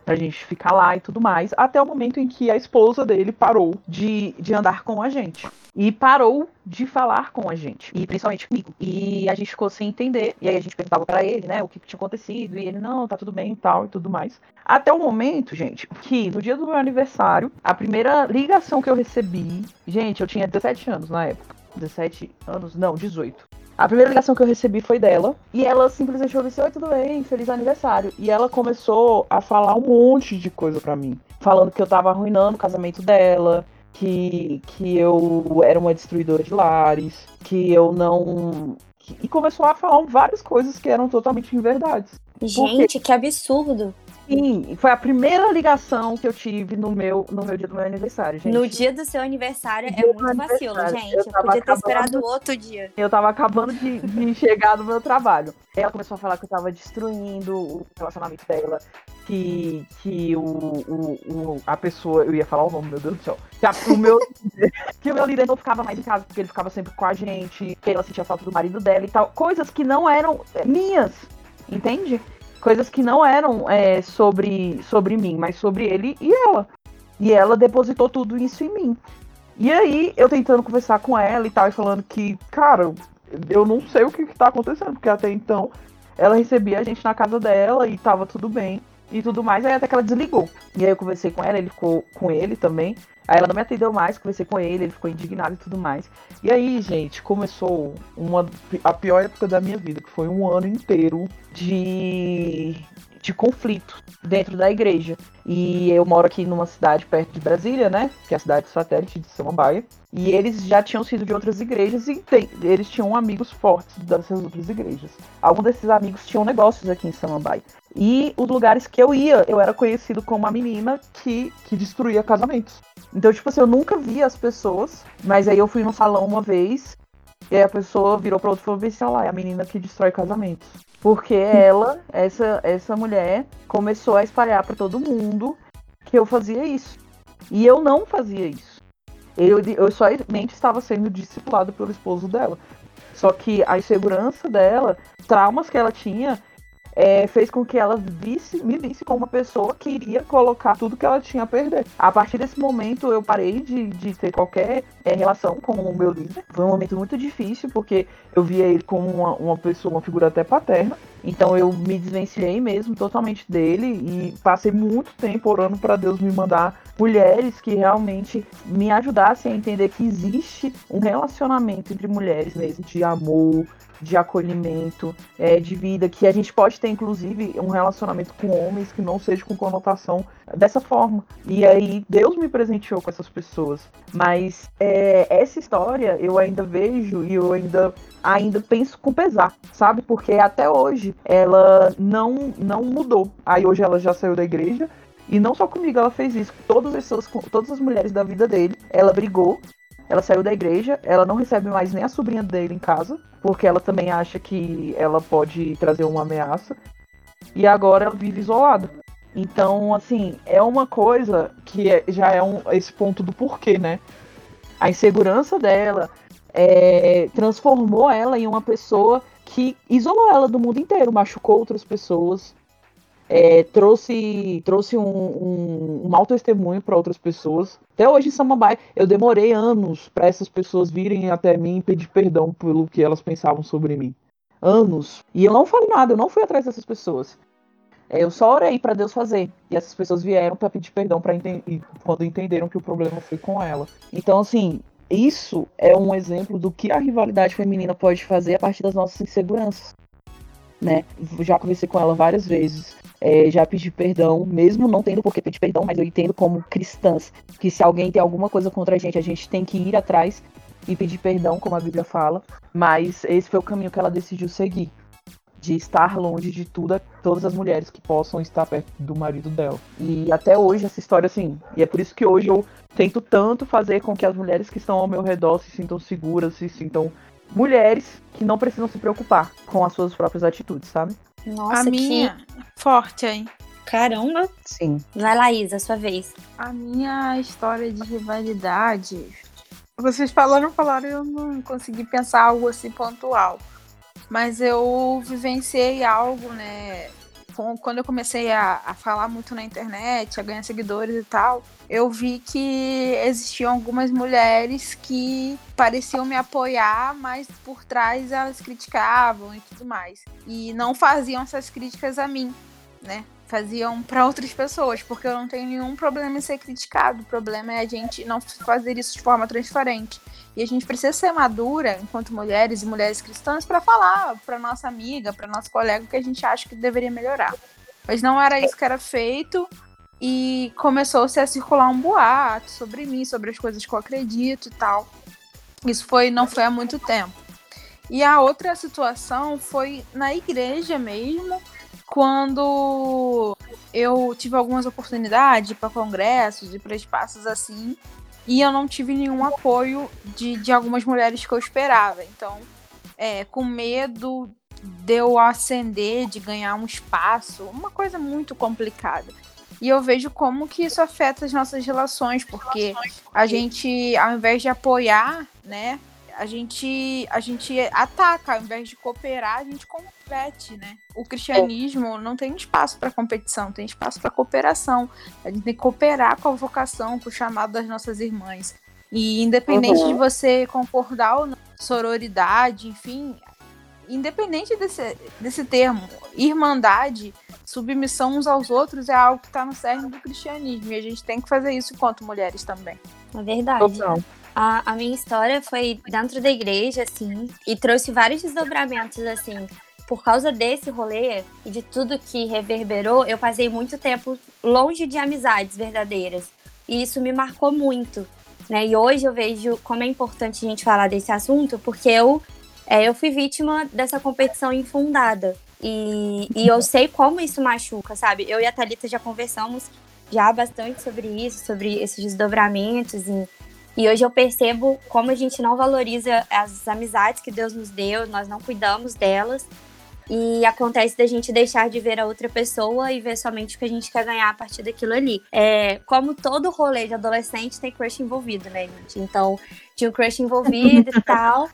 pra gente ficar lá e tudo mais, até o momento em que a esposa dele parou de, de andar com a gente. E parou de falar com a gente, e principalmente comigo. E a gente ficou sem entender, e aí a gente perguntava para ele, né, o que tinha acontecido, e ele, não, tá tudo bem e tal, e tudo mais. Até o momento, gente, que no dia do meu aniversário, a primeira ligação que eu recebi, gente, eu tinha 17 anos na época. 17 anos? Não, 18. A primeira ligação que eu recebi foi dela. E ela simplesmente falou assim: Oi, tudo bem? Feliz aniversário. E ela começou a falar um monte de coisa para mim. Falando que eu tava arruinando o casamento dela. Que, que eu era uma destruidora de lares. Que eu não. E começou a falar várias coisas que eram totalmente inverdades. Gente, que absurdo. Sim, foi a primeira ligação que eu tive no meu, no meu dia do meu aniversário, gente. No dia do seu aniversário é muito vacilo, gente. Eu, eu podia ter esperado outro dia. Eu tava acabando de, de chegar no meu trabalho. Ela começou a falar que eu tava destruindo o relacionamento dela, que, que o, o, o, a pessoa. Eu ia falar o nome, meu Deus do céu. Que, a, o meu, que o meu líder não ficava mais em casa porque ele ficava sempre com a gente, que ela sentia falta do marido dela e tal. Coisas que não eram minhas, entende? Coisas que não eram é, sobre, sobre mim, mas sobre ele e ela. E ela depositou tudo isso em mim. E aí, eu tentando conversar com ela e tal, e falando que, cara, eu não sei o que, que tá acontecendo, porque até então ela recebia a gente na casa dela e tava tudo bem e tudo mais, aí até que ela desligou. E aí eu conversei com ela, ele ficou com ele também. Aí ela não me atendeu mais, conversei com ele, ele ficou indignado e tudo mais. E aí, gente, começou uma, a pior época da minha vida, que foi um ano inteiro de, de conflito dentro da igreja. E eu moro aqui numa cidade perto de Brasília, né? Que é a cidade satélite de Samambaia. E eles já tinham sido de outras igrejas e tem, eles tinham amigos fortes dessas outras igrejas. Alguns desses amigos tinham negócios aqui em Samambaia. E os lugares que eu ia, eu era conhecido como uma menina que, que destruía casamentos. Então, tipo assim, eu nunca vi as pessoas, mas aí eu fui no salão uma vez e aí a pessoa virou pra outra e falou assim, lá, é a menina que destrói casamentos. Porque ela, essa, essa mulher, começou a espalhar para todo mundo que eu fazia isso. E eu não fazia isso. Eu, eu somente estava sendo discipulado pelo esposo dela. Só que a insegurança dela, traumas que ela tinha, é, fez com que ela visse, me visse como uma pessoa que iria colocar tudo que ela tinha a perder. A partir desse momento, eu parei de, de ter qualquer é, relação com o meu líder. Foi um momento muito difícil, porque eu via ele como uma, uma pessoa, uma figura até paterna. Então eu me desvencilhei mesmo totalmente dele e passei muito tempo orando para Deus me mandar mulheres que realmente me ajudassem a entender que existe um relacionamento entre mulheres mesmo, de amor, de acolhimento, é, de vida, que a gente pode ter, inclusive, um relacionamento com homens que não seja com conotação dessa forma. E aí, Deus me presenteou com essas pessoas. Mas é, essa história eu ainda vejo e eu ainda, ainda penso com pesar, sabe? Porque até hoje ela não, não mudou. Aí hoje ela já saiu da igreja. E não só comigo ela fez isso, todas as pessoas, todas as mulheres da vida dele, ela brigou ela saiu da igreja, ela não recebe mais nem a sobrinha dele em casa, porque ela também acha que ela pode trazer uma ameaça. E agora ela vive isolada. Então, assim, é uma coisa que é, já é um, esse ponto do porquê, né? A insegurança dela é, transformou ela em uma pessoa que isolou ela do mundo inteiro, machucou outras pessoas, é, trouxe, trouxe um, um, um mau testemunho para outras pessoas. Até hoje em Samambaia, eu demorei anos para essas pessoas virem até mim e pedir perdão pelo que elas pensavam sobre mim. Anos. E eu não falei nada, eu não fui atrás dessas pessoas. É, eu só orei para Deus fazer. E essas pessoas vieram para pedir perdão para quando entenderam que o problema foi com ela. Então, assim, isso é um exemplo do que a rivalidade feminina pode fazer a partir das nossas inseguranças. Né? Já conversei com ela várias vezes. É, já pedi perdão, mesmo não tendo por que pedir perdão, mas eu entendo como cristãs que se alguém tem alguma coisa contra a gente, a gente tem que ir atrás e pedir perdão, como a Bíblia fala. Mas esse foi o caminho que ela decidiu seguir de estar longe de tudo, todas as mulheres que possam estar perto do marido dela. E até hoje essa história assim, e é por isso que hoje eu tento tanto fazer com que as mulheres que estão ao meu redor se sintam seguras, se sintam mulheres que não precisam se preocupar com as suas próprias atitudes, sabe? Nossa, a minha que... forte, hein? Caramba. Sim. Vai, Laís, a sua vez. A minha história de rivalidade. Vocês falaram, falaram, eu não consegui pensar algo assim pontual. Mas eu vivenciei algo, né? Quando eu comecei a, a falar muito na internet, a ganhar seguidores e tal, eu vi que existiam algumas mulheres que pareciam me apoiar, mas por trás elas criticavam e tudo mais. E não faziam essas críticas a mim, né? faziam para outras pessoas, porque eu não tenho nenhum problema em ser criticado. O problema é a gente não fazer isso de forma transparente. E a gente precisa ser madura, enquanto mulheres e mulheres cristãs, para falar para nossa amiga, para nosso colega, o que a gente acha que deveria melhorar. Mas não era isso que era feito. E começou-se a circular um boato sobre mim, sobre as coisas que eu acredito e tal. Isso foi não foi há muito tempo. E a outra situação foi na igreja mesmo, quando eu tive algumas oportunidades para congressos e para espaços assim, e eu não tive nenhum apoio de, de algumas mulheres que eu esperava. Então, é, com medo de eu ascender, de ganhar um espaço, uma coisa muito complicada. E eu vejo como que isso afeta as nossas relações, porque a gente, ao invés de apoiar, né, a gente, a gente ataca, ao invés de cooperar, a gente compete, né? O cristianismo não tem espaço para competição, tem espaço para cooperação. A gente tem que cooperar com a vocação, com o chamado das nossas irmãs. E independente uhum. de você concordar ou não, sororidade, enfim, independente desse, desse termo, irmandade, submissão uns aos outros é algo que está no cerne do cristianismo. E a gente tem que fazer isso enquanto mulheres também. É verdade. Total. A, a minha história foi dentro da igreja, assim, e trouxe vários desdobramentos, assim. Por causa desse rolê e de tudo que reverberou, eu passei muito tempo longe de amizades verdadeiras. E isso me marcou muito. Né? E hoje eu vejo como é importante a gente falar desse assunto, porque eu, é, eu fui vítima dessa competição infundada. E, e eu sei como isso machuca, sabe? Eu e a Thalita já conversamos já bastante sobre isso, sobre esses desdobramentos e e hoje eu percebo como a gente não valoriza as amizades que Deus nos deu, nós não cuidamos delas. E acontece da gente deixar de ver a outra pessoa e ver somente o que a gente quer ganhar a partir daquilo ali. É, como todo rolê de adolescente tem crush envolvido, né, gente? Então, tinha um crush envolvido e tal.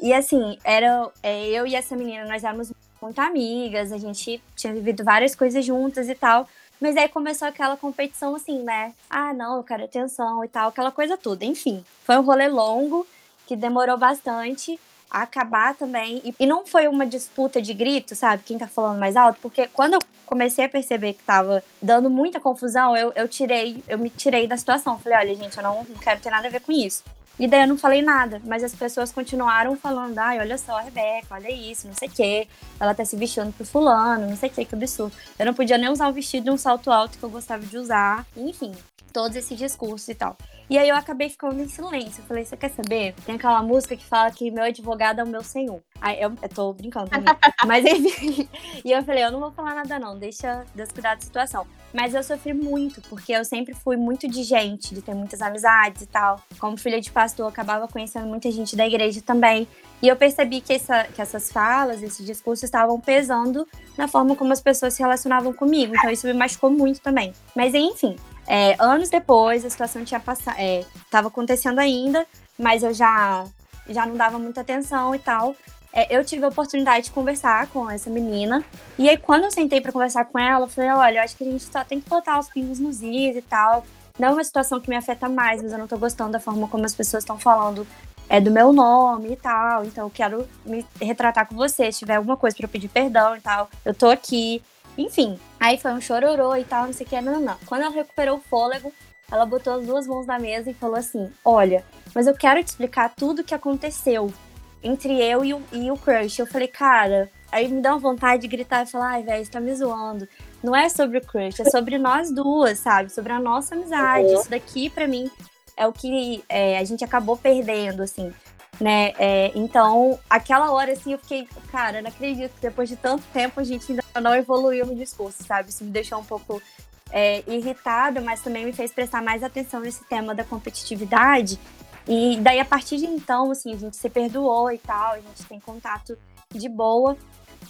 E assim, era é, eu e essa menina, nós éramos muito amigas, a gente tinha vivido várias coisas juntas e tal. Mas aí começou aquela competição assim, né? Ah, não, eu quero atenção e tal, aquela coisa toda. Enfim, foi um rolê longo que demorou bastante a acabar também. E não foi uma disputa de grito, sabe? Quem tá falando mais alto, porque quando eu comecei a perceber que tava dando muita confusão, eu, eu tirei, eu me tirei da situação. Falei, olha, gente, eu não, não quero ter nada a ver com isso. E daí eu não falei nada, mas as pessoas continuaram falando, ai, olha só, a Rebeca, olha isso, não sei o quê. Ela tá se vestindo pro fulano, não sei o quê, que absurdo. Eu não podia nem usar um vestido de um salto alto que eu gostava de usar. Enfim, todos esses discursos e tal. E aí eu acabei ficando em silêncio. Eu falei, você quer saber? Tem aquela música que fala que meu advogado é o meu senhor. Aí eu, eu tô brincando também. Mas enfim. E eu falei, eu não vou falar nada não, deixa Deus cuidar da situação. Mas eu sofri muito, porque eu sempre fui muito de gente, de ter muitas amizades e tal. Como filha de pastor, eu acabava conhecendo muita gente da igreja também. E eu percebi que, essa, que essas falas, esses discursos estavam pesando na forma como as pessoas se relacionavam comigo. Então isso me machucou muito também. Mas enfim, é, anos depois, a situação tinha passado, é, tava acontecendo ainda, mas eu já, já não dava muita atenção e tal. é, eu tive a oportunidade de conversar com essa menina. E aí, quando eu sentei para conversar com ela, eu falei: olha, eu acho que a gente só tem que botar os pingos nos is e tal. Não é uma situação que me afeta mais, mas eu não tô gostando da forma como as pessoas estão falando é do meu nome e tal. Então eu quero me retratar com você. Se tiver alguma coisa para pedir perdão e tal, eu tô aqui. Enfim, aí foi um chororô e tal, não sei o que, não, não, não. Quando ela recuperou o fôlego, ela botou as duas mãos na mesa e falou assim: Olha, mas eu quero te explicar tudo o que aconteceu entre eu e o, e o crush. Eu falei, cara, aí me dá uma vontade de gritar e falar: Ai, velho, você tá me zoando. Não é sobre o crush, é sobre nós duas, sabe? Sobre a nossa amizade. Uhum. Isso daqui, para mim, é o que é, a gente acabou perdendo, assim né? É, então, aquela hora, assim, eu fiquei, cara, não acredito que depois de tanto tempo a gente ainda não evoluiu no discurso, sabe? Isso me deixou um pouco é, irritada, mas também me fez prestar mais atenção nesse tema da competitividade. E daí, a partir de então, assim, a gente se perdoou e tal, a gente tem contato de boa.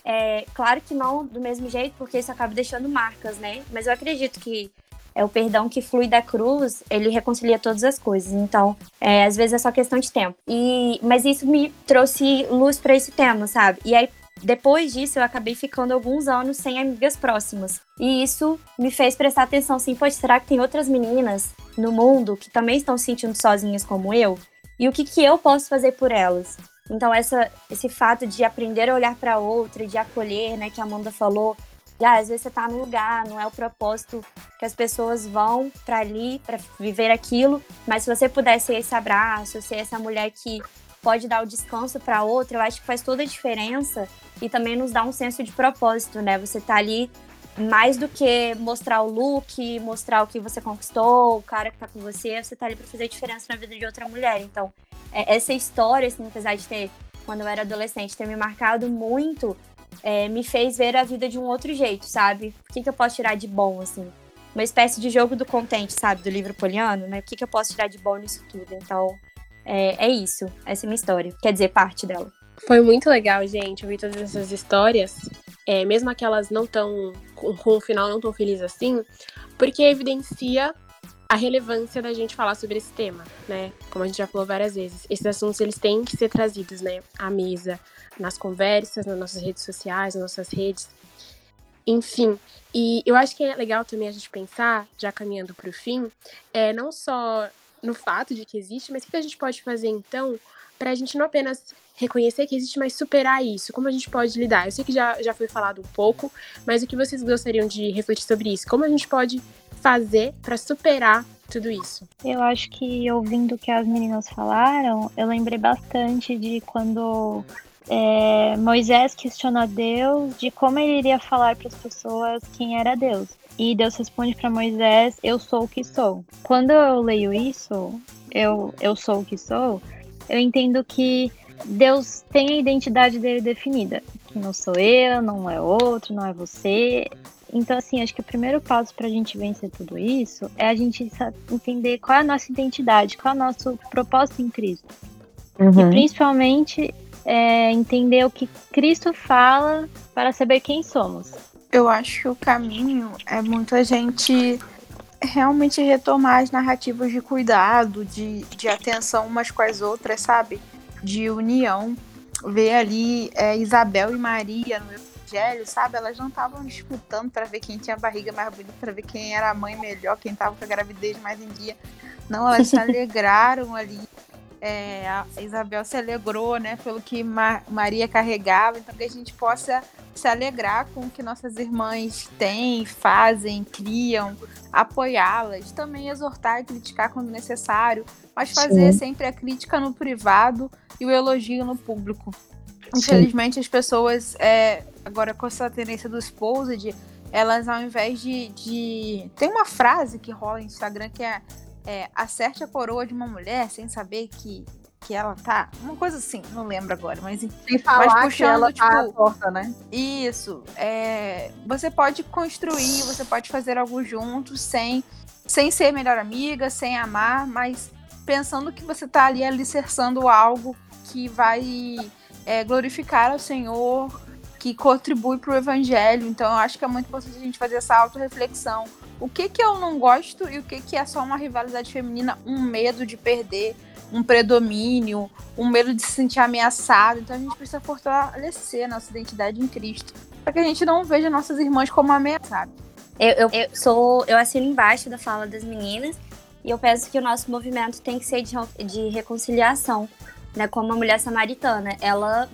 É, claro que não do mesmo jeito, porque isso acaba deixando marcas, né? Mas eu acredito que é o perdão que flui da cruz, ele reconcilia todas as coisas. Então, é, às vezes é só questão de tempo. E, mas isso me trouxe luz para esse tema, sabe? E aí, depois disso, eu acabei ficando alguns anos sem amigas próximas. E isso me fez prestar atenção, assim, poxa, será que tem outras meninas no mundo que também estão se sentindo sozinhas como eu? E o que, que eu posso fazer por elas? Então, essa, esse fato de aprender a olhar para outra, de acolher, né, que a Amanda falou, ah, às vezes você tá no lugar, não é o propósito que as pessoas vão para ali para viver aquilo, mas se você puder ser esse abraço, ser essa mulher que pode dar o descanso para outra, eu acho que faz toda a diferença e também nos dá um senso de propósito, né? Você tá ali mais do que mostrar o look, mostrar o que você conquistou, o cara que tá com você, você tá ali para fazer diferença na vida de outra mulher. Então, é, essa história, assim, apesar de ter, quando eu era adolescente, ter me marcado muito, é, me fez ver a vida de um outro jeito, sabe? O que, que eu posso tirar de bom, assim? Uma espécie de jogo do contente, sabe? Do livro poliano, né? O que, que eu posso tirar de bom nisso tudo? Então, é, é isso. Essa é a minha história. Quer dizer, parte dela. Foi muito legal, gente, ouvir todas essas histórias. É, mesmo aquelas não tão. com, com um final não tão feliz assim, porque evidencia a relevância da gente falar sobre esse tema, né? Como a gente já falou várias vezes, esses assuntos eles têm que ser trazidos, né, à mesa, nas conversas, nas nossas redes sociais, nas nossas redes, enfim. E eu acho que é legal também a gente pensar, já caminhando para o fim, é não só no fato de que existe, mas o que a gente pode fazer então para a gente não apenas reconhecer que existe, mas superar isso? Como a gente pode lidar? Eu sei que já, já foi falado um pouco, mas o que vocês gostariam de refletir sobre isso? Como a gente pode fazer para superar tudo isso? Eu acho que ouvindo o que as meninas falaram, eu lembrei bastante de quando é, Moisés questionou Deus de como ele iria falar para as pessoas quem era Deus. E Deus responde para Moisés: Eu sou o que sou. Quando eu leio isso, eu, eu sou o que sou, eu entendo que Deus tem a identidade dele definida. Que não sou eu, não é outro, não é você. Então, assim, acho que o primeiro passo para a gente vencer tudo isso é a gente entender qual é a nossa identidade, qual é o nosso propósito em Cristo. Uhum. E principalmente é, entender o que Cristo fala para saber quem somos. Eu acho que o caminho é muito a gente realmente retomar as narrativas de cuidado, de, de atenção umas com as outras, sabe? De união. Ver ali é, Isabel e Maria no evangelho, sabe? Elas não estavam disputando para ver quem tinha a barriga mais bonita, para ver quem era a mãe melhor, quem estava com a gravidez mais em dia. Não, elas se alegraram ali. É, a Isabel se alegrou, né, pelo que Ma Maria carregava, então que a gente possa se alegrar com o que nossas irmãs têm, fazem, criam, apoiá-las, também exortar e criticar quando necessário, mas fazer Sim. sempre a crítica no privado e o elogio no público. Infelizmente, Sim. as pessoas, é, agora com essa tendência do exposed, elas ao invés de, de. Tem uma frase que rola no Instagram que é, é acerte a coroa de uma mulher sem saber que, que ela tá. Uma coisa assim, não lembro agora, mas Sem falar mas puxando, que ela tá tipo, tá torta, né? Isso. É, você pode construir, você pode fazer algo junto sem, sem ser melhor amiga, sem amar, mas pensando que você tá ali alicerçando algo que vai é, glorificar ao Senhor, que contribui para o evangelho. Então eu acho que é muito importante a gente fazer essa autorreflexão. O que que eu não gosto e o que que é só uma rivalidade feminina, um medo de perder, um predomínio, um medo de se sentir ameaçado. Então a gente precisa fortalecer nossa identidade em Cristo, para que a gente não veja nossas irmãs como ameaçadas. Eu, eu, eu, sou, eu assino embaixo da fala das meninas e eu penso que o nosso movimento tem que ser de, de reconciliação, né? Como a mulher samaritana, ela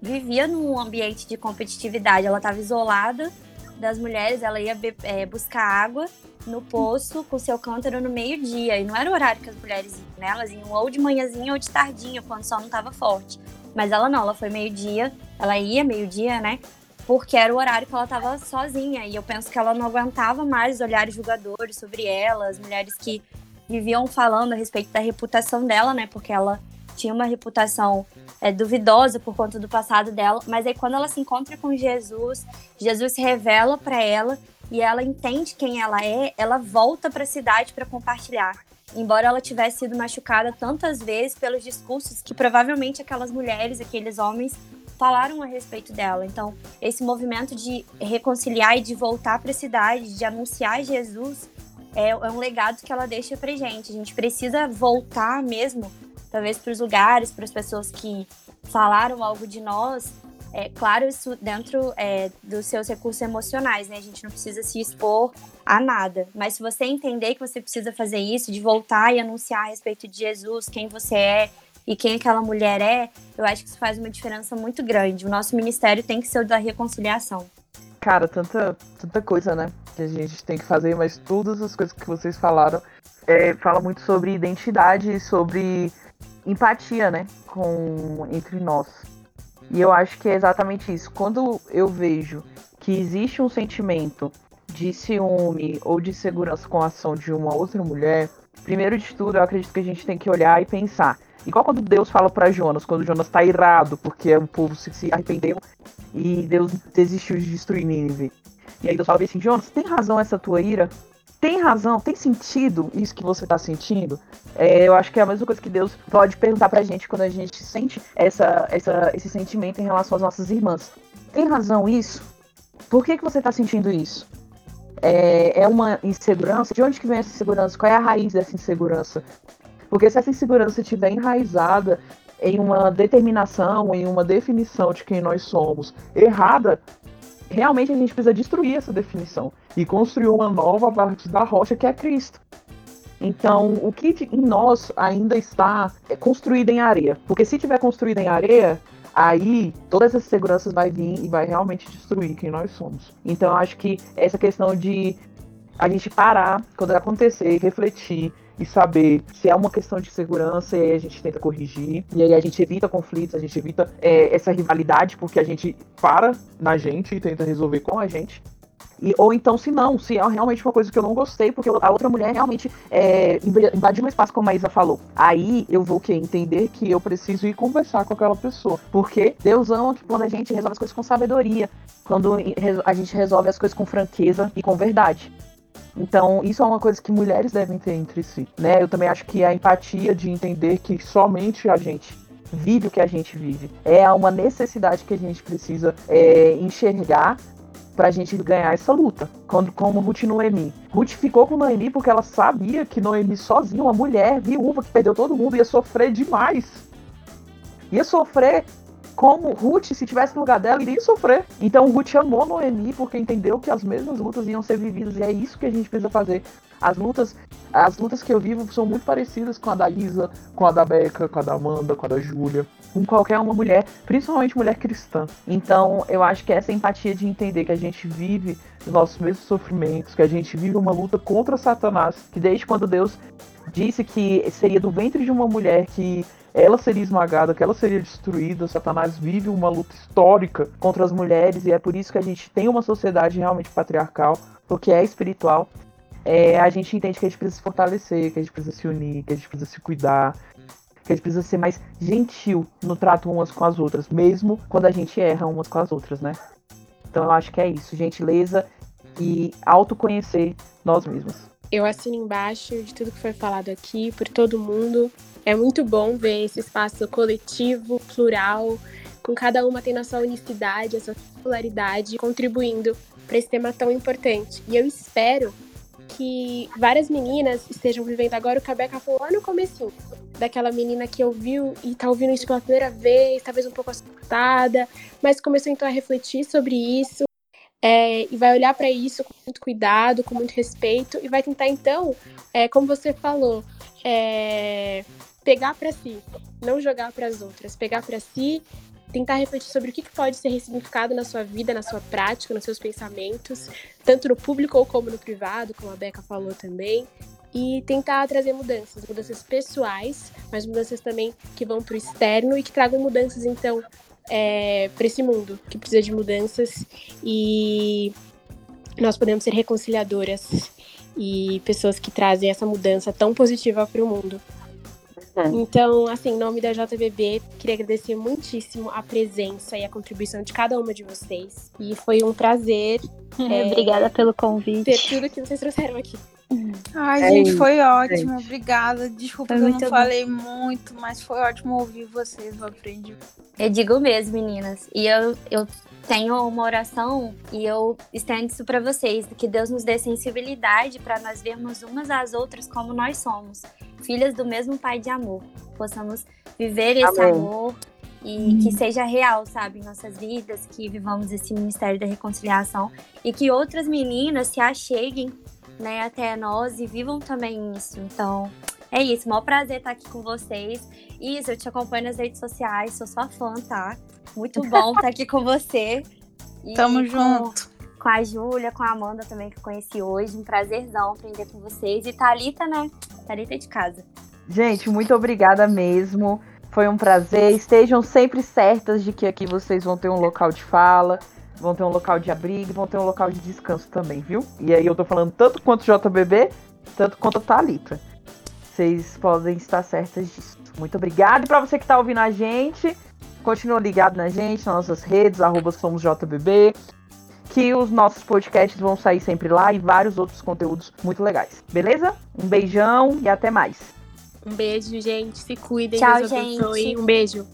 vivia num ambiente de competitividade, ela estava isolada das mulheres, ela ia é, buscar água no poço com seu cântaro no meio-dia. E não era o horário que as mulheres iam, né? Elas iam ou de manhãzinha ou de tardinha, quando o sol não estava forte. Mas ela não, ela foi meio-dia, ela ia meio-dia, né? Porque era o horário que ela estava sozinha. E eu penso que ela não aguentava mais os olhares julgadores sobre ela, as mulheres que viviam falando a respeito da reputação dela, né? Porque ela tinha uma reputação é, duvidosa por conta do passado dela, mas aí quando ela se encontra com Jesus, Jesus se revela para ela e ela entende quem ela é, ela volta para a cidade para compartilhar. Embora ela tivesse sido machucada tantas vezes pelos discursos que provavelmente aquelas mulheres, aqueles homens falaram a respeito dela. Então, esse movimento de reconciliar e de voltar para a cidade, de anunciar Jesus, é, é um legado que ela deixa para gente. A gente precisa voltar mesmo talvez para os lugares, para as pessoas que falaram algo de nós. É claro, isso dentro é, dos seus recursos emocionais, né? A gente não precisa se expor a nada. Mas se você entender que você precisa fazer isso, de voltar e anunciar a respeito de Jesus, quem você é e quem aquela mulher é, eu acho que isso faz uma diferença muito grande. O nosso ministério tem que ser o da reconciliação. Cara, tanta, tanta coisa, né? Que a gente tem que fazer, mas todas as coisas que vocês falaram é, fala muito sobre identidade, sobre empatia, né, com entre nós. E eu acho que é exatamente isso. Quando eu vejo que existe um sentimento de ciúme ou de segurança com a ação de uma outra mulher, primeiro de tudo, eu acredito que a gente tem que olhar e pensar. Igual quando Deus fala para Jonas, quando Jonas tá irado porque o povo se arrependeu e Deus desistiu de destruir Nínive. E aí Deus fala assim, Jonas, tem razão essa tua ira? Tem razão, tem sentido isso que você está sentindo? É, eu acho que é a mesma coisa que Deus pode perguntar pra gente quando a gente sente essa, essa, esse sentimento em relação às nossas irmãs. Tem razão isso? Por que, que você está sentindo isso? É, é uma insegurança? De onde que vem essa insegurança? Qual é a raiz dessa insegurança? Porque se essa insegurança estiver enraizada em uma determinação, em uma definição de quem nós somos errada, realmente a gente precisa destruir essa definição e construir uma nova a partir da rocha que é Cristo. Então, o que em nós ainda está é construído em areia. Porque se tiver construído em areia, aí todas essas seguranças vai vir e vai realmente destruir quem nós somos. Então, acho que essa questão de a gente parar quando acontecer, refletir e saber se é uma questão de segurança e aí a gente tenta corrigir e aí a gente evita conflitos, a gente evita é, essa rivalidade porque a gente para na gente e tenta resolver com a gente e, ou então, se não, se é realmente uma coisa que eu não gostei, porque a outra mulher realmente é, invadiu um espaço, como a Isa falou. Aí eu vou que entender que eu preciso ir conversar com aquela pessoa. Porque Deus ama que quando a gente resolve as coisas com sabedoria, quando a gente resolve as coisas com franqueza e com verdade. Então, isso é uma coisa que mulheres devem ter entre si, né? Eu também acho que a empatia de entender que somente a gente vive o que a gente vive. É uma necessidade que a gente precisa é, enxergar pra gente ganhar essa luta. Quando, como Ruth e Noemi. Ruth ficou com Noemi porque ela sabia que Noemi sozinha, uma mulher viúva que perdeu todo mundo, ia sofrer demais. Ia sofrer como Ruth, se tivesse no lugar dela, iria sofrer. Então Ruth amou Noemi porque entendeu que as mesmas lutas iam ser vividas. E é isso que a gente precisa fazer. As lutas, as lutas que eu vivo são muito parecidas com a da Isa, com a da Beca, com a da Amanda, com a da Júlia, com qualquer uma mulher, principalmente mulher cristã. Então eu acho que essa empatia de entender que a gente vive os nossos mesmos sofrimentos, que a gente vive uma luta contra Satanás, que desde quando Deus disse que seria do ventre de uma mulher que ela seria esmagada, que ela seria destruída. Satanás vive uma luta histórica contra as mulheres e é por isso que a gente tem uma sociedade realmente patriarcal, porque é espiritual. É, a gente entende que a gente precisa se fortalecer, que a gente precisa se unir, que a gente precisa se cuidar, que a gente precisa ser mais gentil no trato umas com as outras, mesmo quando a gente erra umas com as outras, né? Então eu acho que é isso, gentileza e autoconhecer nós mesmos. Eu assino embaixo de tudo que foi falado aqui, por todo mundo. É muito bom ver esse espaço coletivo, plural, com cada uma tendo a sua unicidade, a sua popularidade, contribuindo para esse tema tão importante. E eu espero que várias meninas estejam vivendo agora o que a Beca falou lá no começo, daquela menina que ouviu e tá ouvindo isso pela primeira vez, talvez um pouco assustada, mas começou então a refletir sobre isso é, e vai olhar para isso com muito cuidado, com muito respeito e vai tentar então, é, como você falou, é, pegar para si, não jogar para as outras, pegar para si tentar refletir sobre o que pode ser ressignificado na sua vida, na sua prática, nos seus pensamentos, tanto no público ou como no privado, como a Beca falou também, e tentar trazer mudanças, mudanças pessoais, mas mudanças também que vão para o externo e que tragam mudanças, então, é, para esse mundo que precisa de mudanças e nós podemos ser reconciliadoras e pessoas que trazem essa mudança tão positiva para o mundo. Então, assim, em nome da JBB, queria agradecer muitíssimo a presença e a contribuição de cada uma de vocês. E foi um prazer. É, Obrigada pelo convite. Ter tudo que vocês trouxeram aqui. Ai, é gente, foi ótimo. Gente. Obrigada. Desculpa que eu não bom. falei muito, mas foi ótimo ouvir vocês. Eu aprendi. Eu digo mesmo, meninas. E eu, eu tenho uma oração e eu estendo isso para vocês, que Deus nos dê sensibilidade para nós vermos umas às outras como nós somos, filhas do mesmo Pai de amor. Possamos viver esse Amém. amor e hum. que seja real, sabe, em nossas vidas, que vivamos esse ministério da reconciliação e que outras meninas se acheguem, né, até nós e vivam também isso. Então, é isso, maior prazer estar aqui com vocês. Isa, eu te acompanho nas redes sociais, sou sua fã, tá? Muito bom estar aqui com você. E Tamo com, junto. Com a Júlia, com a Amanda também, que eu conheci hoje. Um prazerzão aprender com vocês. E Thalita, né? Thalita é de casa. Gente, muito obrigada mesmo. Foi um prazer. Estejam sempre certas de que aqui vocês vão ter um local de fala, vão ter um local de abrigo, vão ter um local de descanso também, viu? E aí eu tô falando tanto quanto JBB, tanto quanto Thalita. Vocês podem estar certas disso. Muito obrigada. E para você que está ouvindo a gente, Continua ligado na gente, nas nossas redes, arroba somosjbb, que os nossos podcasts vão sair sempre lá e vários outros conteúdos muito legais. Beleza? Um beijão e até mais. Um beijo, gente. Se cuidem. Tchau, gente. Um beijo.